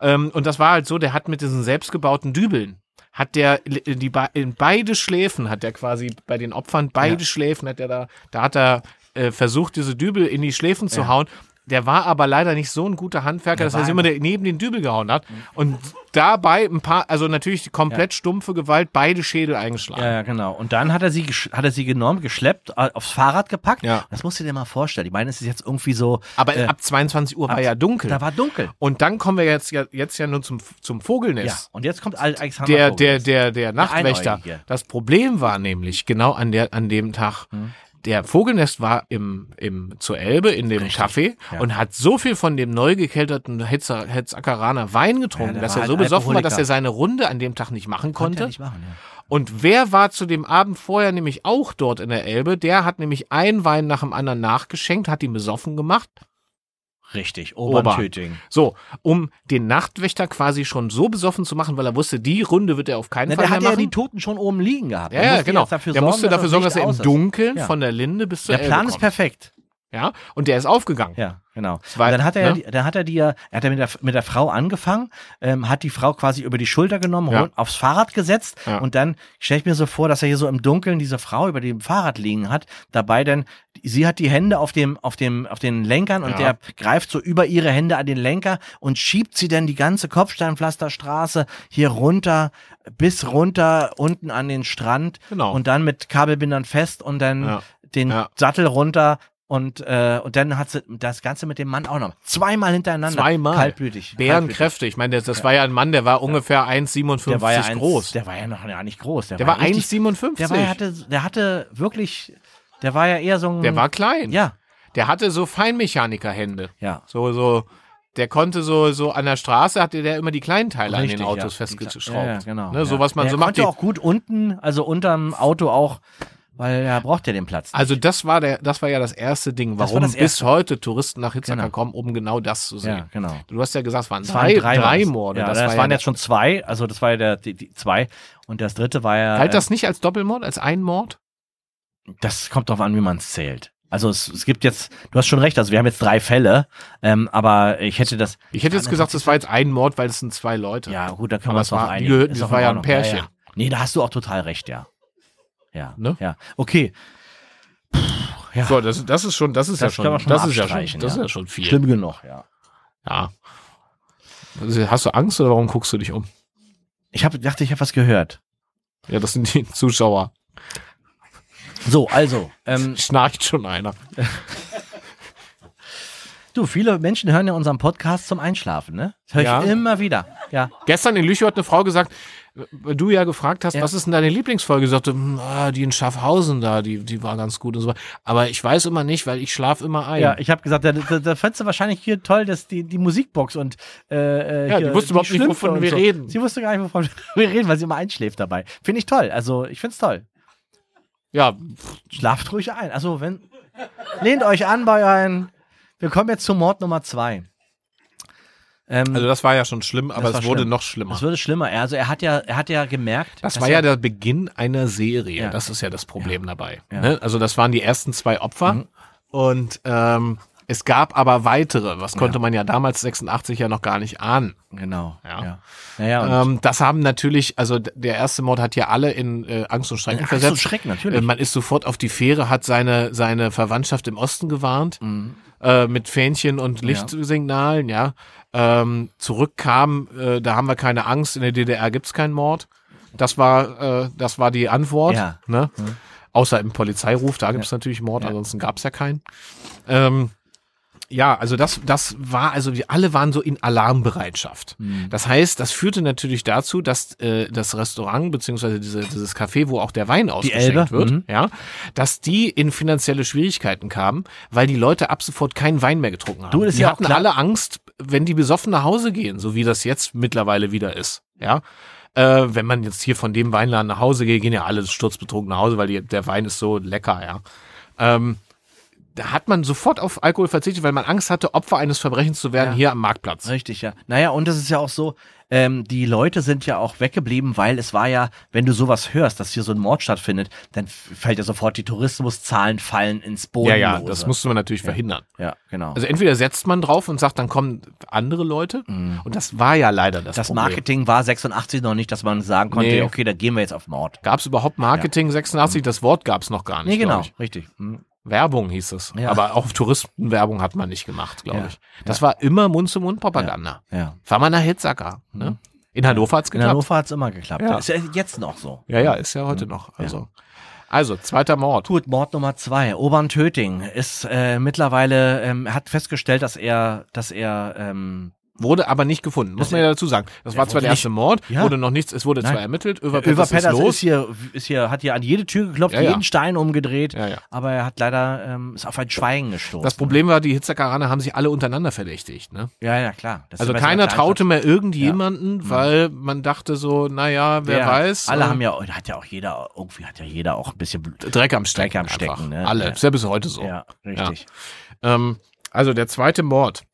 Ähm, und das war halt so, der hat mit diesen selbstgebauten Dübeln hat der in, die, in beide Schläfen hat er quasi bei den Opfern beide Ja. Schläfen hat er da da hat er äh, versucht diese Dübel in die Schläfen zu Ja. hauen der war aber leider nicht so ein guter Handwerker, Der dass er war sich immer der- neben den Dübel gehauen hat. Und dabei ein paar, also natürlich die komplett stumpfe Gewalt, beide Schädel eingeschlagen. Ja, ja, genau. Und dann hat er sie, hat er sie genommen, geschleppt, aufs Fahrrad gepackt. Ja. Das musst du dir mal vorstellen. Ich meine, es ist jetzt irgendwie so. Aber äh, ab 22 Uhr war ab- ja dunkel. Da war dunkel. und dann kommen wir jetzt ja, jetzt ja nur zum, zum Ja. Vogelnest. Und jetzt kommt Al- Alexander der, Vogel. der, der, der Nachtwächter. Das Problem war nämlich genau an der, an dem Tag. Hm. Der Vogelnest war im, im, zur Elbe in dem Café ja. und hat so viel von dem neu gekelterten Hetzer- Hetzackeraner Wein getrunken, der dass er so besoffen war, dass er seine Runde an dem Tag nicht machen Konnte konnte. nicht machen, ja. Und wer war zu dem Abend vorher nämlich auch dort in der Elbe? Der hat nämlich einen Wein nach dem anderen nachgeschenkt, hat ihn besoffen gemacht. Richtig, Ober. Obertöting. So, um den Nachtwächter quasi schon so besoffen zu machen, weil er wusste, die Runde wird er auf keinen Na, Fall der mehr hat ja machen. die Toten schon oben liegen gehabt. ja, Der genau. der sorgen, musste dafür sorgen, dass er im ist. Dunkeln Ja. von der Linde bis zur Der Elbe Plan ist kommt. perfekt. Ja, und der ist aufgegangen. Ja, genau. Weil, und dann hat er, ne? ja, dann hat er die ja, er hat ja mit der, mit der Frau angefangen, ähm, hat die Frau quasi über die Schulter genommen, Ja. aufs Fahrrad gesetzt Ja. und dann stelle ich mir so vor, dass er hier so im Dunkeln diese Frau über dem Fahrrad liegen hat, dabei dann, sie hat die Hände auf dem, auf dem, auf den Lenkern und Ja. der greift so über ihre Hände an den Lenker und schiebt sie dann die ganze Kopfsteinpflasterstraße hier runter, bis runter unten an den Strand Genau. und dann mit Kabelbindern fest und dann den Ja. Sattel runter und, äh, und dann hat sie das Ganze mit dem Mann auch noch zweimal hintereinander. Zweimal. Kaltblütig. Bärenkräfte. Ich meine, das, das war ja ein Mann, der war ungefähr 1,57 Der war ja eins, groß. Der war ja noch ja nicht groß. Der, Der war richtig- 1,57. Der war, ja- hatte, der hatte wirklich, der war ja eher so ein. Der war klein. Ja, Der hatte so Feinmechanikerhände. ja. So, so, der konnte so, so an der Straße hatte der immer die kleinen Teile an Richtig, den Autos ja. festgeschraubt. Ja, ja, genau. Ne, ja. So was man der so macht. konnte Die, auch gut unten, also unterm Auto auch, weil er braucht ja den Platz. nicht. also das war der, das war ja das erste Ding, Das war warum das bis erste. heute Touristen nach Hitzacker Genau. kommen, um genau das zu sehen. ja, genau. Du hast ja gesagt, es waren Es drei, waren drei, waren's. Morde. Ja, das, das, war waren ja, jetzt schon zwei, also das war ja der, die, die zwei und das dritte war ja. Galt äh, das nicht als Doppelmord, als ein Mord? Das kommt drauf an, wie man es zählt. Also es, es gibt jetzt, du hast schon recht, also wir haben jetzt drei Fälle, ähm, aber ich hätte das. Ich hätte jetzt gesagt, das war jetzt ein Mord, weil es sind zwei Leute. Ja, gut, da können wir es die einigen. das auch war ja ein. Pärchen. Ja, Nee, da hast du auch total recht, ja. Ja. Ne? Ja. Okay. Puh, ja. So, das, das ist schon, das ist Das ja schon, schon das ist ja schon, das ist ja. ja schon viel. Schlimm genug, ja. Ja. Also, Hast du Angst oder warum guckst du dich um? Ich hab, dachte, ich habe was gehört. Ja, das sind die Zuschauer. So, also, ähm, Schnarcht schon einer. du, viele Menschen hören ja unseren Podcast zum Einschlafen, ne? Das höre ich Ja. immer wieder. Ja. Gestern in Lüchow hat eine Frau gesagt, weil du ja gefragt hast, Ja. was ist denn deine Lieblingsfolge? Sie sagte, "Hm, ah, die in Schaffhausen da, die, die war ganz gut und so. Aber ich weiß immer nicht, weil ich schlafe immer ein. Ja, ich habe gesagt, da, da, da fandst du wahrscheinlich hier toll, dass die, die Musikbox und äh, äh, Ja, die hier wusste überhaupt nicht, Schlümpfe wovon wir so. reden. Sie wusste gar nicht, wovon wir reden, weil sie immer einschläft dabei. Finde ich toll. Also ich find's toll. ja, Schlaft ruhig ein. Also wenn lehnt euch an bei euren. Wir kommen jetzt zum Mord Nummer zwei. Ähm, also das war ja schon schlimm, aber es wurde schlimm. noch schlimmer. es würde schlimmer. Er- Also er hat ja, er hat ja gemerkt. Das war ja er- der Beginn einer Serie. Ja. Das ist ja das Problem dabei. Ja. Ne? Also das waren die ersten zwei Opfer Mhm. und ähm, es gab aber weitere. Was konnte man ja damals 86 ja noch gar nicht ahnen. Genau. Ja. Ja. Ja, ja, und Ähm, das haben natürlich, also der erste Mord hat ja alle in äh, Angst und Schrecken Angst und versetzt. Schrecken, natürlich. Äh, man ist sofort auf die Fähre, hat seine, seine Verwandtschaft im Osten gewarnt. Mhm. Äh, mit Fähnchen und Lichtsignalen, ja, ähm, zurückkam, äh, da haben wir keine Angst, in der DDR gibt's keinen Mord. Das war, äh, das war die Antwort. Ja. Ne? Außer im Polizeiruf, da gibt's natürlich Mord, ansonsten gab's ja keinen. Ähm, ja, also das, das war, also wir alle waren so in Alarmbereitschaft. Mhm. Das heißt, das führte natürlich dazu, dass äh, das Restaurant beziehungsweise diese, dieses Café, wo auch der Wein ausgeschenkt wird, mhm. ja, dass die in finanzielle Schwierigkeiten kamen, weil die Leute ab sofort keinen Wein mehr getrunken haben. Du, ist die ja hatten klar- alle Angst, wenn die besoffen nach Hause gehen, so wie das jetzt mittlerweile wieder ist, ja. Äh, wenn man jetzt hier von dem Weinladen nach Hause geht, gehen ja alle sturzbetrunken nach Hause, weil die, der Wein ist so lecker, ja. Ähm, da hat man sofort auf Alkohol verzichtet, weil man Angst hatte, Opfer eines Verbrechens zu werden Ja. hier am Marktplatz. Richtig, ja. Naja, und es ist ja auch so, ähm, die Leute sind ja auch weggeblieben, weil es war ja, wenn du sowas hörst, dass hier so ein Mord stattfindet, dann fällt ja sofort die Tourismuszahlen fallen ins Boden. Ja, ja, das musste man natürlich verhindern. Ja, genau. Also entweder setzt man drauf und sagt, dann kommen andere Leute. Und das war ja leider das, Mhm. das Problem. Marketing war 86 noch nicht, dass man sagen konnte, Nee. okay, da gehen wir jetzt auf Mord. Gab es überhaupt Marketing 86? Das Wort gab es noch gar nicht. Nee, genau, richtig. Mhm. Werbung hieß es. Ja. Aber auch Touristenwerbung hat man nicht gemacht, glaube Ja. ich. Das war immer Mund-zu-Mund-Propaganda. Ja. War man nach Hitzacker. Ne? In Hannover hat's In geklappt. Hannover hat's immer geklappt. Ja. Ist ja jetzt noch so. Ja, ja, ist ja heute noch. Also, also zweiter Mord. Gut, Mord Nummer zwei. Obern Töting ist äh, mittlerweile, ähm, hat festgestellt, dass er, dass er, ähm, Wurde aber nicht gefunden, muss man ja dazu sagen. Das war zwar der erste nicht- Mord, Ja. wurde noch nichts, es wurde zwar Nein. ermittelt, Över Över Petters ist los. ist hier, ist hier, hat hier an jede Tür geklopft, Ja, ja. jeden Stein umgedreht, Ja, ja. aber er hat leider, ähm, ist auf ein Schweigen gestoßen. Das Problem war, die Hitzakaraner haben sich alle untereinander verdächtigt. Ne? ja, ja, klar. Das Also keiner traute mehr irgendjemanden, weil man dachte so, naja, wer Ja, weiß. Alle äh, haben ja, hat ja auch jeder, irgendwie hat ja jeder auch ein bisschen. Dreck am Stecken. Dreck am. Stecken, ne? Alle. Ja. Ist ja bis heute so. Ja, richtig. Ähm, also der zweite Mord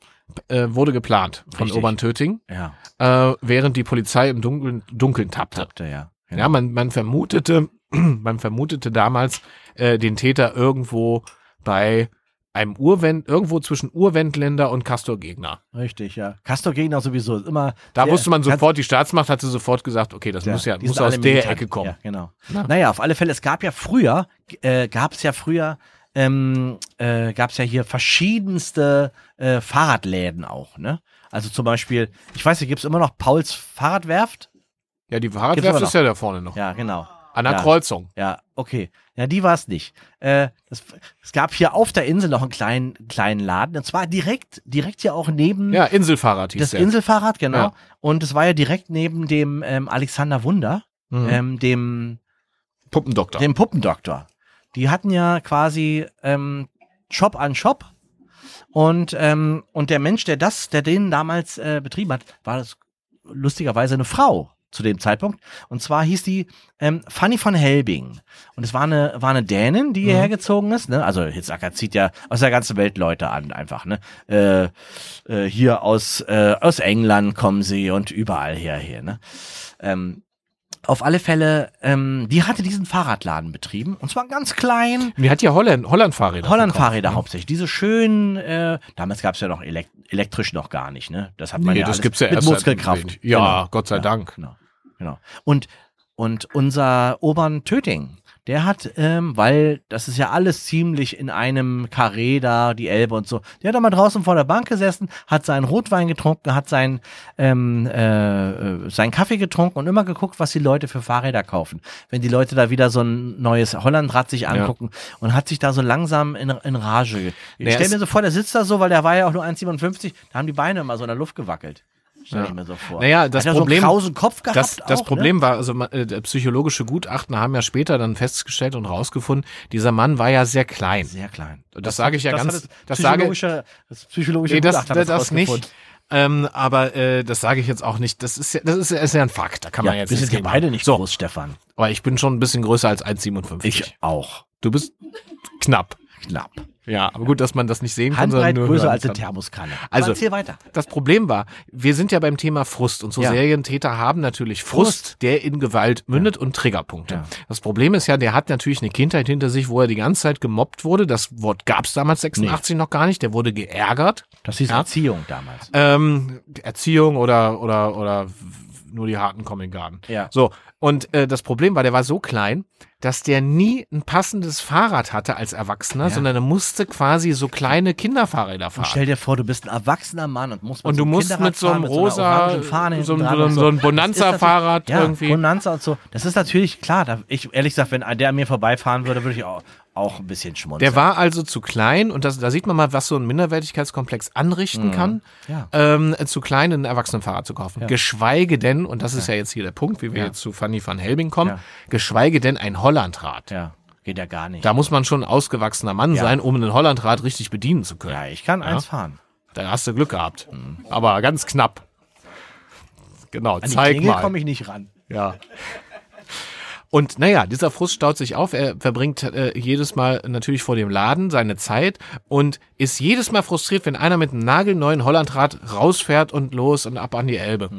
äh, wurde geplant von Richtig. Oberntöting, Ja, äh, während die Polizei im Dunkeln, Dunkeln tappte. tappte, ja. Ja, man, man vermutete, man vermutete damals äh, den Täter irgendwo bei einem Urwend, irgendwo zwischen Urwendländer und Castor-Gegner. Richtig, ja. Castor-Gegner sowieso ist immer. Da wusste man sofort, die Staatsmacht hatte sofort gesagt, okay, das muss ja, muss aus der militant. Ecke kommen. Ja, genau. Na. Naja, auf alle Fälle, es gab ja früher, äh, gab es ja früher, ähm, äh, gab es ja hier verschiedenste äh, Fahrradläden auch, ne? Also zum Beispiel, ich weiß nicht, gibt es immer noch Pauls Fahrradwerft? Ja, die Fahrradwerft ist ja da vorne noch. Ja, genau. An der Ja. Kreuzung. Ja, okay. Ja, die war es nicht. Äh, das, es gab hier auf der Insel noch einen kleinen, kleinen Laden. Und zwar direkt, direkt ja auch neben Ja, Inselfahrrad hieß das der. Inselfahrrad, genau. Ja. Und es war ja direkt neben dem ähm, Alexander Wunder, Mhm. ähm, dem Puppendoktor. dem Puppendoktor. Die hatten ja quasi ähm, Shop an Shop. Und, ähm, und der Mensch, der das, der den damals äh, betrieben hat, war das lustigerweise eine Frau zu dem Zeitpunkt. Und zwar hieß die ähm, Fanny von Helbing. Und es war eine, war eine Dänin, die hierher gezogen ist. Ne? Also Hitzacker zieht ja aus der ganzen Welt Leute an, einfach. Ne? Äh, äh, hier aus, äh, aus England kommen sie und überall hierher. Ne? Ähm, auf alle Fälle, ähm, die hatte diesen Fahrradladen betrieben. Und zwar ganz klein. Die hat ja Holland, Holland-Fahrräder. Holland-Fahrräder verkauft, ne? hauptsächlich. Diese schönen, äh, damals gab es ja noch elekt elektrisch noch gar nicht, ne? Das hat man Nee, ja das gibt's ja mit erst Muskelkraft. Ja, Gott sei Dank. Genau, genau. Und, und unser Obern Töting, der hat, ähm, weil das ist ja alles ziemlich in einem Karree da, die Elbe und so, der hat da mal draußen vor der Bank gesessen, hat seinen Rotwein getrunken, hat seinen, ähm, äh, äh, seinen Kaffee getrunken und immer geguckt, was die Leute für Fahrräder kaufen. Wenn die Leute da wieder so ein neues Hollandrad sich angucken und hat sich da so langsam in, in Rage. ge- Ich Der stell mir so vor, der sitzt da so, weil der war ja auch nur 1,57, da haben die Beine immer so in der Luft gewackelt. Stell ich mir so vor. Naja, das hat Problem- so einen Kopf gehabt Das, das auch, Problem ne? war, also äh, psychologische Gutachten haben ja später dann festgestellt und rausgefunden, dieser Mann war ja sehr klein. Sehr klein. Das sage ich ja das ganz- das sage- psychologische, das psychologische Nee, das, Gutachten das, hat das nicht. Ähm, aber äh, das sage ich jetzt auch nicht. Das ist ja, das ist, ja- ist ja ein Fakt. Da kann Ja, man jetzt wir sind ja beide nicht so. groß, Stefan. Aber ich bin schon ein bisschen größer als 1,57. Ich auch. Du bist knapp. Knapp. Ja, aber gut, dass man das nicht sehen kann, sondern Handbreit nur größer als eine kann. Thermoskanne. Also- erzähl weiter. Das Problem war, wir sind ja beim Thema Frust und so Ja. Serientäter haben natürlich Frust, Frust. der in Gewalt mündet und Triggerpunkte. Ja. Das Problem ist ja, der hat natürlich eine Kindheit hinter sich, wo er die ganze Zeit gemobbt wurde. Das Wort gab es damals 86 noch gar nicht. Der wurde geärgert. Das hieß Ja. Erziehung damals. Ähm, Erziehung oder oder oder nur die harten kommen in den Garten. Ja. So, Und äh, das Problem war, der war so klein, dass der nie ein passendes Fahrrad hatte als Erwachsener, Ja. sondern er musste quasi so kleine Kinderfahrräder Und fahren. stell dir vor, du bist ein erwachsener Mann und musst mit Und so du einem musst Kinderrad mit so einem fahren, mit so einer rosa, so, hinten ein- dran so, und so. ein Bonanza-Fahrrad natürlich- irgendwie. Ja, Bonanza und so. Das ist natürlich klar. Da, ich, ehrlich gesagt, wenn der an mir vorbeifahren würde, würde ich auch, auch ein bisschen schmunzeln. Der war also zu klein und das, da sieht man mal, was so ein Minderwertigkeitskomplex anrichten kann, Mhm. Ja. ähm, zu klein ein Erwachsenenfahrrad zu kaufen. Ja. Geschweige denn, und das ist ja, jetzt hier der Punkt, wie wir Ja. jetzt zu Fanny van Helbing kommen, Ja. geschweige denn ein Hollandrad. Ja, geht ja gar nicht. Da muss man schon ein ausgewachsener Mann Ja. sein, um ein Hollandrad richtig bedienen zu können. ja, ich kann eins fahren. Da hast du Glück gehabt. Aber ganz knapp. Genau, An die zeig Klingel mal. komme ich nicht ran. Ja. Und naja, dieser Frust staut sich auf. Er verbringt äh, jedes Mal natürlich vor dem Laden seine Zeit und ist jedes Mal frustriert, wenn einer mit einem nagelneuen Hollandrad rausfährt und los und ab an die Elbe.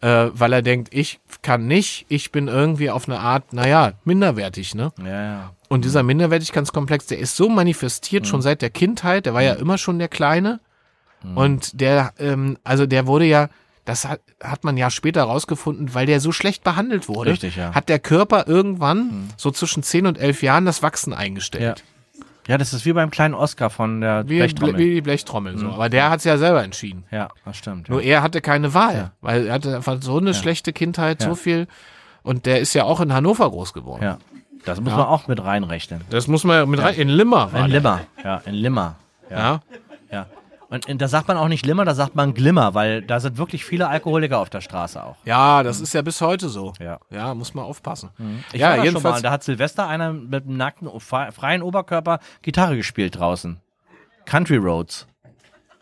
Äh, weil er denkt, ich kann nicht, ich bin irgendwie auf eine Art, naja, minderwertig, ne? Ja, ja. Und dieser Minderwertigkeitskomplex, der ist so manifestiert schon seit der Kindheit. Der war ja immer schon der Kleine. Und der, ähm, also der wurde ja, das hat, hat man ja später rausgefunden, weil der so schlecht behandelt wurde. Richtig, ja. Hat der Körper irgendwann so zwischen 10 und 11 Jahren das Wachsen eingestellt. Ja, das ist wie beim kleinen Oscar von der Wie, Blechtrommel. wie die Blechtrommel. So. Aber der hat es ja selber entschieden. ja, das stimmt. Nur Ja. er hatte keine Wahl, weil er hatte einfach so eine schlechte Kindheit, Ja. so viel. Und der ist ja auch in Hannover groß geworden. ja. Das muss Ja. man auch mit reinrechnen. Das muss man ja mit rein. In Limmer In. Limmer. Ja, in Limmer. Ja. Ja. Und in- da sagt man auch nicht Limmer, da sagt man Glimmer, weil da sind wirklich viele Alkoholiker auf der Straße auch. Ja, das ist ja bis heute so. Ja. Ja, muss man aufpassen. Ich ja, war da schon mal, jedenfalls. und da hat Silvester einer mit einem nackten, fre- freien Oberkörper Gitarre gespielt draußen. Country Roads.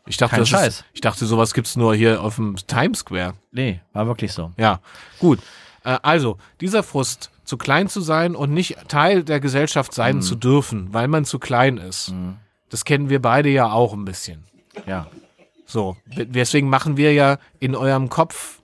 Ich dachte, kein Scheiß. Ist, ich dachte, sowas gibt's nur hier auf dem Times Square. Nee, war wirklich so. Ja, gut. Äh, also, dieser Frust, zu klein zu sein und nicht Teil der Gesellschaft sein Mhm. zu dürfen, weil man zu klein ist. Das kennen wir beide ja auch ein bisschen. Ja. So, we- deswegen machen wir ja in eurem Kopf,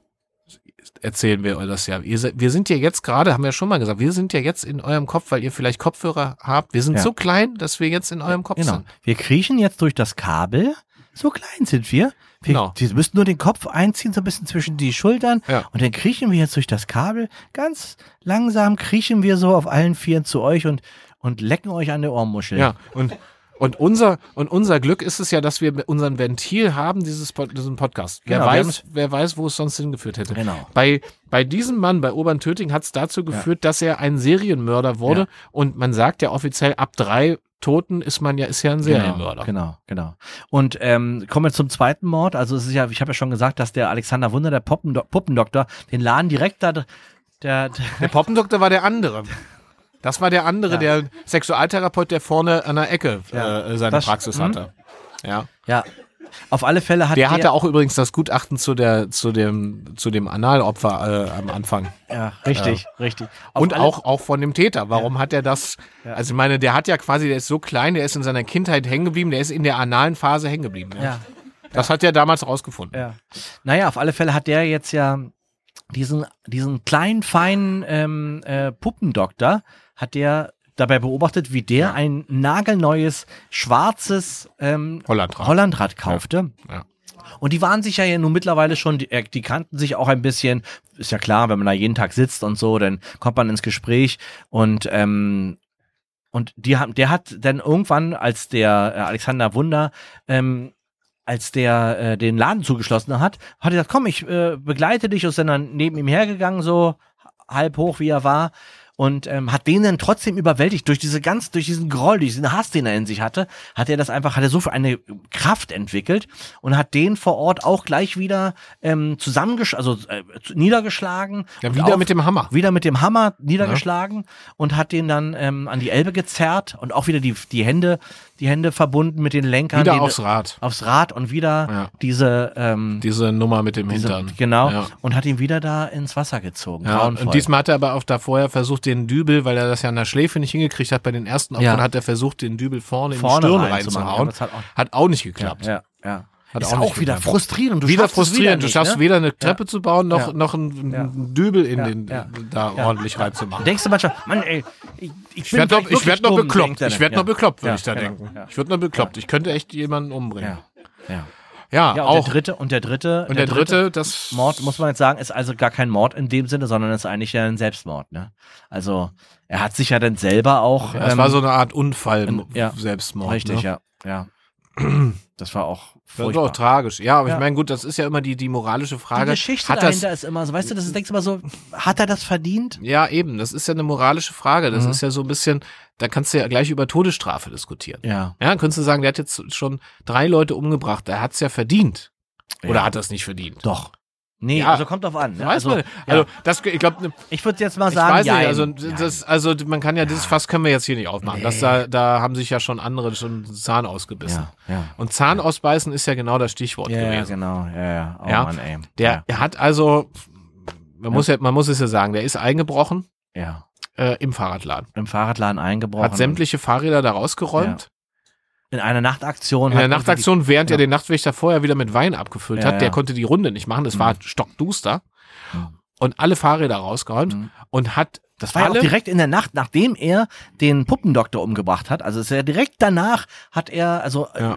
erzählen wir euch das ja. Ihr, wir sind ja jetzt gerade, haben wir ja schon mal gesagt, wir sind ja jetzt in eurem Kopf, weil ihr vielleicht Kopfhörer habt. Wir sind Ja. so klein, dass wir jetzt in eurem Kopf Genau. sind. Wir kriechen jetzt durch das Kabel. So klein sind wir. Wir, Genau. wir müssen nur den Kopf einziehen, so ein bisschen zwischen die Schultern. Ja. Und dann kriechen wir jetzt durch das Kabel. Ganz langsam kriechen wir so auf allen Vieren zu euch und, und lecken euch an der Ohrmuschel. Ja, und, und, unser, und unser Glück ist es ja, dass wir unseren Ventil haben, dieses, Pod- diesen Podcast. Wer, Genau, weiß, wer weiß, wo es sonst hingeführt hätte. Genau. Bei, bei diesem Mann, bei Oberntöting, hat es dazu geführt, dass er ein Serienmörder wurde. Ja. Und man sagt ja offiziell, ab drei Toten ist man ja, ist ja ein Serienmörder. Genau, genau. Und ähm, kommen wir zum zweiten Mord. Also es ist ja, ich habe ja schon gesagt, dass der Alexander Wunder, der Puppendoktor, den Laden direkt da, der, der Der Poppendoktor war der andere. Das war der andere, Ja. der Sexualtherapeut, der vorne an der Ecke Ja. äh, seine Das- Praxis mhm. hatte. Ja. ja, auf alle Fälle hat Der hatte auch übrigens das Gutachten zu der, zu dem, zu dem Analopfer äh, am Anfang. ja, richtig, richtig. Auf Und auch, auch von dem Täter. Warum hat er das? Also ich meine, der hat ja quasi, der ist so klein, der ist in seiner Kindheit hängen geblieben, der ist in der analen Phase hängen geblieben. Ja. Ja, Das hat er damals rausgefunden. ja. Naja, auf alle Fälle hat der jetzt ja diesen, diesen kleinen, feinen ähm, äh, Puppendoktor, hat der dabei beobachtet, wie der ein nagelneues, schwarzes ähm, Hollandrad. Hollandrad kaufte. Ja. Und die waren sich ja nun mittlerweile schon, die, äh, die kannten sich auch ein bisschen. Ist ja klar, wenn man da jeden Tag sitzt und so, dann kommt man ins Gespräch und ähm, und die haben, der hat dann irgendwann, als der äh, Alexander Wunder ähm, als der äh, den Laden zugeschlossen hat, hat er gesagt, komm, ich äh, begleite dich und ist dann, dann neben ihm hergegangen, so halb hoch wie er war und ähm, hat den dann trotzdem überwältigt durch diese ganz, durch diesen Groll, durch diesen Hass, den er in sich hatte, hat er das einfach, hat er so für eine Kraft entwickelt und hat den vor Ort auch gleich wieder ähm, zusammengesch, also äh, niedergeschlagen. Ja, wieder auf- mit dem Hammer. wieder mit dem Hammer niedergeschlagen und hat den dann ähm, an die Elbe gezerrt und auch wieder die, die Hände, die Hände verbunden mit den Lenkern. Wieder den, aufs Rad. aufs Rad und wieder Ja. diese, ähm, Diese Nummer mit dem diese Hintern. genau Ja. und hat ihn wieder da ins Wasser gezogen. Ja, grauenvoll. und diesmal hat er aber auch da vorher versucht, den Dübel, weil er das ja an der Schläfe nicht hingekriegt hat, bei den ersten Opfern Ja. hat er versucht, den Dübel vorne, Vorne in die Stirn reinzuhauen. Ja, das hat auch- hat auch nicht ja, geklappt. ja, ja. Hat ist auch auch, wieder geklappt. frustrierend. Du wieder frustrierend. Wieder du schaffst nicht, ne? weder eine Treppe zu bauen, noch, Ja. noch einen, Ja. Dübel in Ja, den, ja. da Ja. ordentlich reinzumachen. Denkst du manchmal, Mann, ey, ich, ich, Ich werde noch, ich werd noch bekloppt. Ich werde noch bekloppt, würde Ja, ich da genau, denken. ja. Ich würde noch bekloppt. Ich könnte echt jemanden umbringen. Ja, ja. Ja, Ja, und auch. der dritte, und der dritte, und der, dritte, das Mord, muss man jetzt sagen, ist also gar kein Mord in dem Sinne, sondern ist eigentlich ja ein Selbstmord, ne? Also, er hat sich ja dann selber auch. Das ähm, war so eine Art Unfall, ähm, ja. Selbstmord. Richtig, ne? ja. Ja. Das war auch Das war furchtbar. auch tragisch. Ja, aber Ja. ich meine, gut, das ist ja immer die, die moralische Die Frage. Geschichte hat das, dahinter ist immer so, weißt du, das ist, denkst du immer so, hat er das verdient? ja, eben, das ist ja eine moralische Frage. Das Mhm. ist ja so ein bisschen, da kannst du ja gleich über Todesstrafe diskutieren. Ja. Ja, dann könntest du sagen, der hat jetzt schon drei Leute umgebracht, der hat's ja verdient. Oder Ja. hat das nicht verdient? Doch. Nee, Ja. also kommt drauf an. Ne? Weiß Also, man. ja. Also, das, ich glaube, ich würde jetzt mal ich sagen, weiß nicht, also, das, also, man kann ja, dieses Fass können wir jetzt hier nicht aufmachen. Das Nee. da, da haben sich ja schon andere schon Zahn ausgebissen. ja, ja. Und Zahn ausbeißen ist ja genau das Stichwort Ja, ja, gewesen. genau. Ja, ja. Oh Ja, Mann, ey. Der, er hat also, man muss ja, man muss es ja sagen, der ist eingebrochen ja. äh, im Fahrradladen. Im Fahrradladen eingebrochen. Hat sämtliche Fahrräder da rausgeräumt. In einer Nachtaktion. In der irgendwie Nachtaktion, während ja. er den Nachtwächter vorher wieder mit Wein abgefüllt Ja, hat, der ja. konnte die Runde nicht machen, es war Mhm. stockduster. Mhm. Und alle Fahrräder rausgeräumt Mhm. und hat Das war ja auch direkt in der Nacht, nachdem er den Puppendoktor umgebracht hat. Also es ist ja direkt danach hat er, also Ja. äh,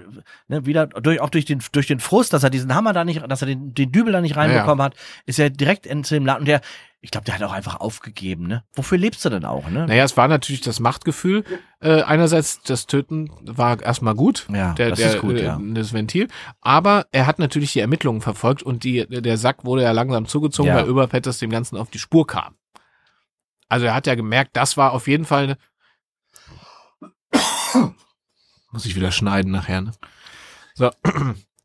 ne, wieder durch, auch durch den durch den Frust, dass er diesen Hammer da nicht, dass er den, den Dübel da nicht reinbekommen hat, ist er direkt in dem Laden. Und der, ich glaube, der hat auch einfach aufgegeben. Ne? Wofür lebst du denn auch? Ne? Naja, es war natürlich das Machtgefühl. Äh, einerseits, das Töten war erstmal gut. Ja, der, das der, ist gut, äh, ja. Das Ventil. Aber er hat natürlich die Ermittlungen verfolgt und die, der Sack wurde ja langsam zugezogen, Ja. weil Überpetters dem Ganzen auf die Spur kam. Also er hat ja gemerkt, das war auf jeden Fall eine. Muss ich wieder schneiden nachher, ne? So.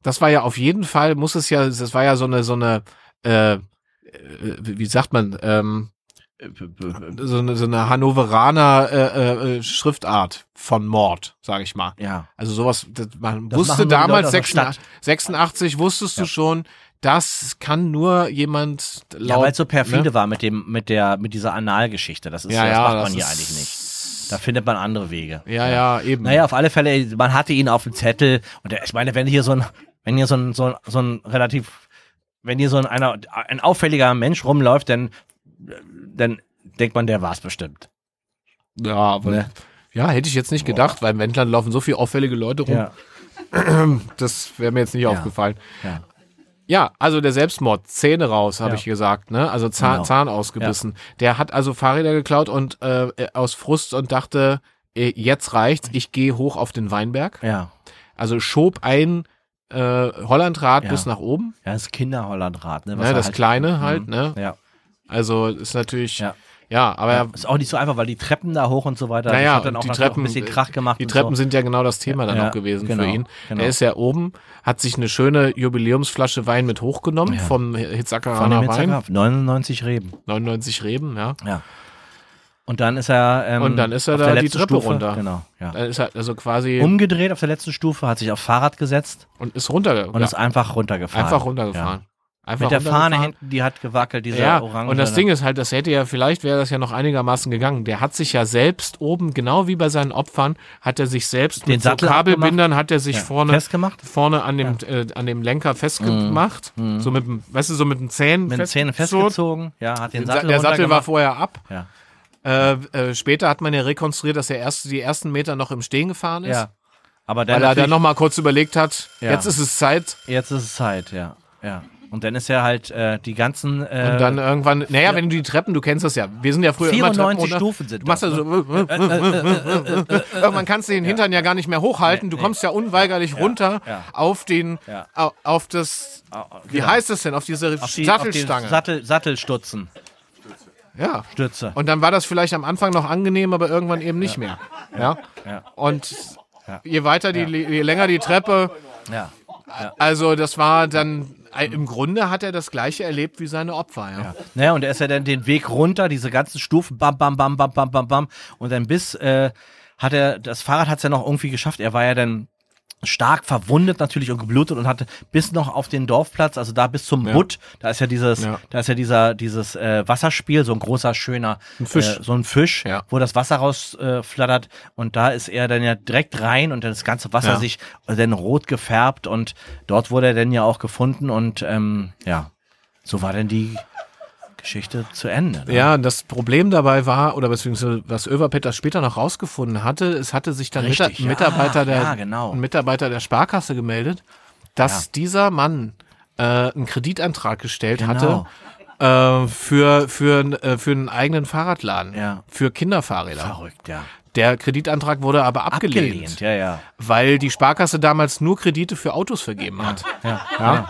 Das war ja auf jeden Fall, muss es ja, das war ja so eine, so eine, äh, äh, wie sagt man, ähm, so eine, so eine Hannoveraner äh, äh, Schriftart von Mord, sage ich mal. Ja. Also sowas, das, man Das wusste damals, Leute aus der 86, 86 wusstest du schon, das kann nur jemand laut, Ja, weil es so perfide ne? war mit dem, mit der, mit dieser Analgeschichte. Das ist, Ja, das ja, macht das man hier eigentlich nicht. Da findet man andere Wege. Ja, ja, eben. Naja, auf alle Fälle, man hatte ihn auf dem Zettel und der, ich meine, wenn hier so ein, wenn hier so ein, so ein, so ein relativ, wenn hier so ein, einer, ein auffälliger Mensch rumläuft, dann, dann denkt man, der war's bestimmt. Ja, aber, Ne? ja, hätte ich jetzt nicht gedacht, weil im Wendland laufen so viele auffällige Leute rum. Das wäre mir jetzt nicht Ja. aufgefallen. ja. Ja, also der Selbstmord, Zähne raus, habe Ja. ich gesagt, ne? Also Zahn, Genau. Zahn ausgebissen. Der hat also Fahrräder geklaut und äh, aus Frust und dachte, äh, jetzt reicht's, ich gehe hoch auf den Weinberg. Ja. Also schob ein äh, Hollandrad Ja. bis nach oben, Ja, das Kinderhollandrad, ne? was ne? Das halt- kleine Mhm. halt, ne? Ja. Also ist natürlich, ja, Ja. aber ja. Ist auch nicht so einfach, weil die Treppen da hoch und so weiter, Naja, hat dann auch die Treppen- ein bisschen Krach gemacht. die Treppen so. sind ja genau das Thema dann Ja, auch gewesen genau, für ihn. genau. Er ist ja oben, hat sich eine schöne Jubiläumsflasche Wein mit hochgenommen Ja. vom Hitzakaraner Wein. Hitzergraf. 99 Reben. 99 Reben, ja. Ja. Und dann ist er, ähm, Und dann ist er auf da die Treppe Stufe, runter. Genau, ja. Dann ist er also quasi Umgedreht auf der letzten Stufe, hat sich aufs Fahrrad gesetzt und ist runter und ja, ist einfach runtergefahren. einfach runtergefahren. Einfach Mit der Fahne hinten, die hat gewackelt, diese Ja, orange. und das Ding ist halt, das hätte ja, vielleicht wäre das ja noch einigermaßen gegangen. Der hat sich ja selbst oben, genau wie bei seinen Opfern, hat er sich selbst Den mit so Sattel Kabelbindern, hat er sich ja, vorne, festgemacht. vorne an dem, äh, an dem Lenker festgemacht. So mit dem, weißt du, so mit den Zähnen. Mit den Zähnen festgezogen. Ja, hat den Den Sa- Sattel der Sattel war vorher ab. Ja. Äh, äh, später hat man ja rekonstruiert, dass er erst die ersten Meter noch im Stehen gefahren ist. ja. Aber Weil er dann natürlich- noch mal kurz überlegt hat, Ja. jetzt ist es Zeit. Jetzt ist es Zeit, ja. Ja. Und dann ist er halt äh, die ganzen. Äh, Und dann irgendwann, naja, wenn du die Treppen, du kennst das ja. Wir sind ja früher immer Treppen 94 runter. Stufen sind Du machst das, also so, irgendwann kannst du den Hintern ja gar nicht mehr hochhalten. Du kommst ja unweigerlich runter ja. auf den, Ja. au- auf das, wie genau. heißt es denn, auf diese auf die, Sattelstange. Auf Sattel, Sattelstutzen. ja. Stütze. Und dann war das vielleicht am Anfang noch angenehm, aber irgendwann eben nicht mehr. Ja. Ja. Und Ja. je weiter die, je länger die Treppe, Ja. also das war dann, im Grunde hat er das gleiche erlebt wie seine Opfer. Ja. Ja. Naja, und er ist ja dann den Weg runter, diese ganzen Stufen, bam, bam, bam, bam, bam, bam, bam. Und dann bis, äh, hat er, das Fahrrad hat es ja noch irgendwie geschafft. Er war ja dann stark verwundet natürlich und geblutet und hatte bis noch auf den Dorfplatz, also da bis zum Ja. Butt, da ist ja dieses, Ja. da ist ja dieser, dieses äh, Wasserspiel, so ein großer, schöner Ein Fisch. Äh, so ein Fisch, Ja. wo das Wasser rausflattert äh, flattert. und da ist er dann ja direkt rein und dann das ganze Wasser sich dann rot gefärbt und dort wurde er dann ja auch gefunden und ähm, ja, so war dann die Geschichte zu Ende. Ne? Ja, das Problem dabei war, oder beziehungsweise was Överpet das später noch rausgefunden hatte, es hatte sich dann Richtig, Mita- ein Mitarbeiter ja, der, ja, genau. ein Mitarbeiter der Sparkasse gemeldet dass Ja. dieser Mann äh, einen Kreditantrag gestellt Genau. hatte äh, für, für, äh, für einen eigenen Fahrradladen, Ja. für Kinderfahrräder. Verrückt, ja. Der Kreditantrag wurde aber abgelehnt, Abgelehnt, ja, ja. weil die Sparkasse damals nur Kredite für Autos vergeben hat. Ja, Ja.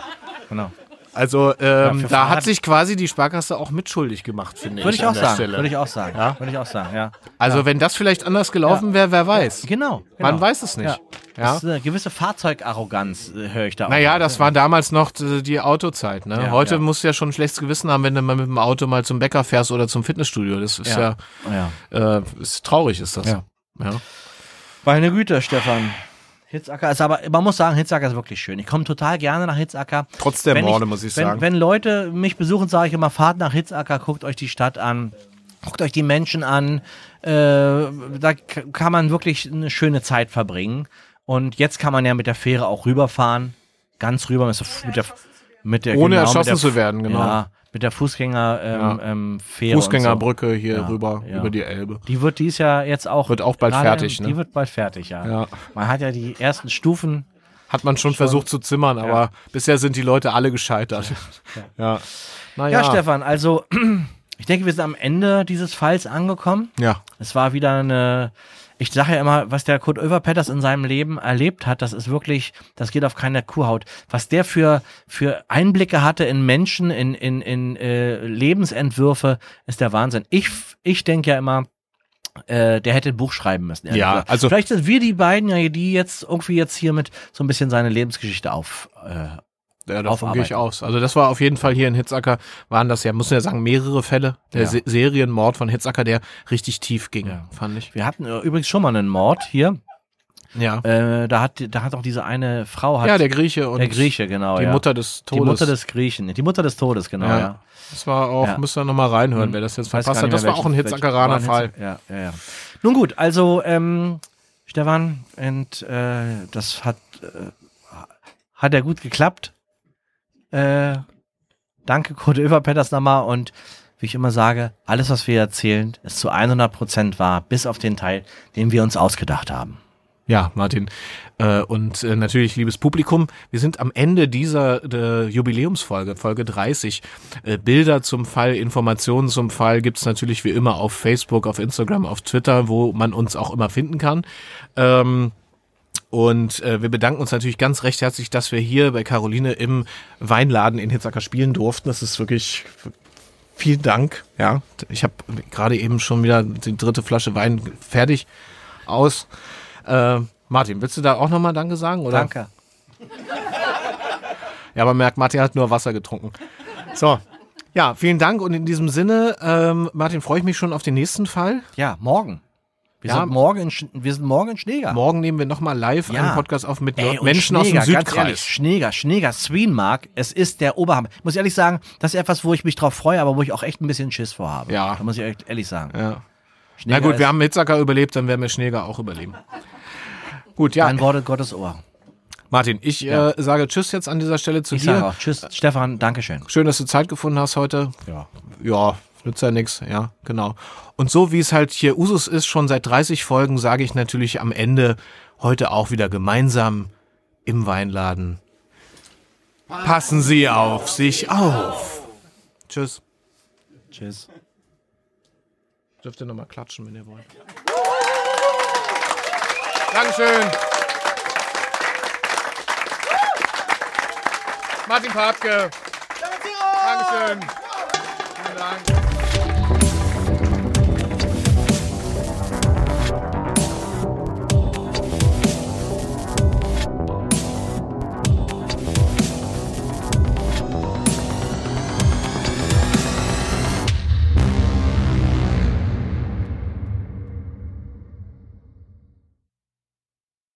genau. Also ähm, für da hat sich quasi die Sparkasse auch mitschuldig gemacht, finde Würde ich. ich an auch sagen. Stelle. Würde ich auch sagen. Ja. Würde ich auch sagen, ja. Also wenn das vielleicht anders gelaufen wäre, wer weiß. Genau. genau. Man weiß es nicht. Ja. Ja. Das ist eine gewisse Fahrzeugarroganz, äh, höre ich da auch. Naja, das war damals noch die die Autozeit. Ne? Ja, Heute ja. musst du ja schon ein schlechtes Gewissen haben, wenn du mal mit dem Auto mal zum Bäcker fährst oder zum Fitnessstudio. Das ist ja, ja. äh, ist traurig, ist das. Ja. Ja. Meine Güte, Stefan. Hitzacker ist aber, man muss sagen, Hitzacker ist wirklich schön. Ich komme total gerne nach Hitzacker. Trotz der Wenn Morde, muss ich wenn, sagen. Wenn Leute mich besuchen, sage ich immer, fahrt nach Hitzacker, guckt euch die Stadt an, guckt euch die Menschen an. Äh, da kann man wirklich eine schöne Zeit verbringen. Und jetzt kann man ja mit der Fähre auch rüberfahren. Ganz rüber mit der, mit der, mit der Ohne genau, erschossen der, zu werden, genau. Ja, mit der Fußgänger ähm, Ja. ähm, Fähre. und so. Fußgängerbrücke hier Ja, rüber ja. über die Elbe. Die wird dies Jahr jetzt auch. Wird auch bald fertig, ne? Die wird bald fertig, ja. Ja. Man hat ja die ersten Stufen. Hat man schon, versucht zu zimmern, aber bisher sind die Leute alle gescheitert. Ja. Naja. Ja, Stefan, also ich denke, wir sind am Ende dieses Falls angekommen. Ja. Es war wieder eine. Ich sage ja immer, was der Kurt Oeverpetters in seinem Leben erlebt hat, das ist wirklich, das geht auf keine Kuhhaut. Was der für, für Einblicke hatte in Menschen, in, in, in äh, Lebensentwürfe, ist der Wahnsinn. Ich, ich denke ja immer, äh, der hätte ein Buch schreiben müssen. Ja, gesagt. also- Vielleicht sind wir die beiden ja, die jetzt irgendwie jetzt hiermit so ein bisschen seine Lebensgeschichte auf. Äh, Ja, davon gehe ich aus. Also das war auf jeden Fall hier in Hitzacker, waren das ja, muss man ja sagen, mehrere Fälle. Der Ja. Se Serienmord von Hitzacker, der richtig tief ging, Ja. fand ich. wir hatten äh, übrigens schon mal einen Mord hier. Ja. Äh, da hat, da hat auch diese eine Frau hat ja, der Grieche und der Grieche, genau. die ja. Mutter des Die Todes. Mutter des Griechen, die Mutter des Todes, genau, Ja. ja. Das war auch, Ja. müsst ihr nochmal reinhören, Hm. wer das jetzt Weiß verpasst hat. Das war auch ein Hitzackeraner Fall. Ja, ja, ja. Nun gut, also ähm, Stefan, und äh, das hat äh, hat ja gut geklappt. Äh, danke Kurt Överpetters nochmal und wie ich immer sage, alles was wir erzählen, ist zu 100% wahr, bis auf den Teil, den wir uns ausgedacht haben. Ja, Martin. Äh, und äh, natürlich, liebes Publikum, wir sind am Ende dieser Jubiläumsfolge, Folge 30. Äh, Bilder zum Fall, Informationen zum Fall gibt's natürlich wie immer auf Facebook, auf Instagram, auf Twitter, wo man uns auch immer finden kann. Und äh, wir bedanken uns natürlich ganz recht herzlich, dass wir hier bei Caroline im Weinladen in Hitzacker spielen durften. Das ist wirklich vielen Dank. Ja, ich habe gerade eben schon wieder die dritte Flasche Wein fertig aus. Äh, Martin, willst du da auch nochmal Danke sagen? Oder? Danke. Ja, aber merkt, Martin hat nur Wasser getrunken. So. Ja, vielen Dank und in diesem Sinne, ähm, Martin, freue ich mich schon auf den nächsten Fall. Ja, morgen. Wir, Ja. sind, morgen in, Sch- wir sind morgen in Schneeger. Morgen nehmen wir nochmal live Ja. einen Podcast auf mit Ey, Menschen aus dem Schneeger, ganz ehrlich, Südkreis. Schneeger, Schneeger, Sweenmark, es ist der Oberhammer. Ich muss ehrlich sagen, das ist etwas, wo ich mich drauf freue, aber wo ich auch echt ein bisschen Schiss vor habe. Ja. Da muss ich ehrlich sagen. Ja. Na gut, wir haben Hitzacker überlebt, dann werden wir Schneeger auch überleben. Gut, ja, Ein Wort Gottes Ohr. Martin, ich Ja. äh, sage Tschüss jetzt an dieser Stelle zu Ich sage dir. auch Tschüss, Stefan, Dankeschön. Schön, dass du Zeit gefunden hast heute. Ja. Ja, nützt ja nix, ja, genau. Und so wie es halt hier Usus ist, schon seit 30 Folgen, sage ich natürlich am Ende heute auch wieder gemeinsam im Weinladen. Passen Sie auf sich auf. Tschüss. Tschüss. Dürft ihr nochmal klatschen, wenn ihr wollt. Dankeschön. Martin Papke. Dankeschön. Vielen Dank.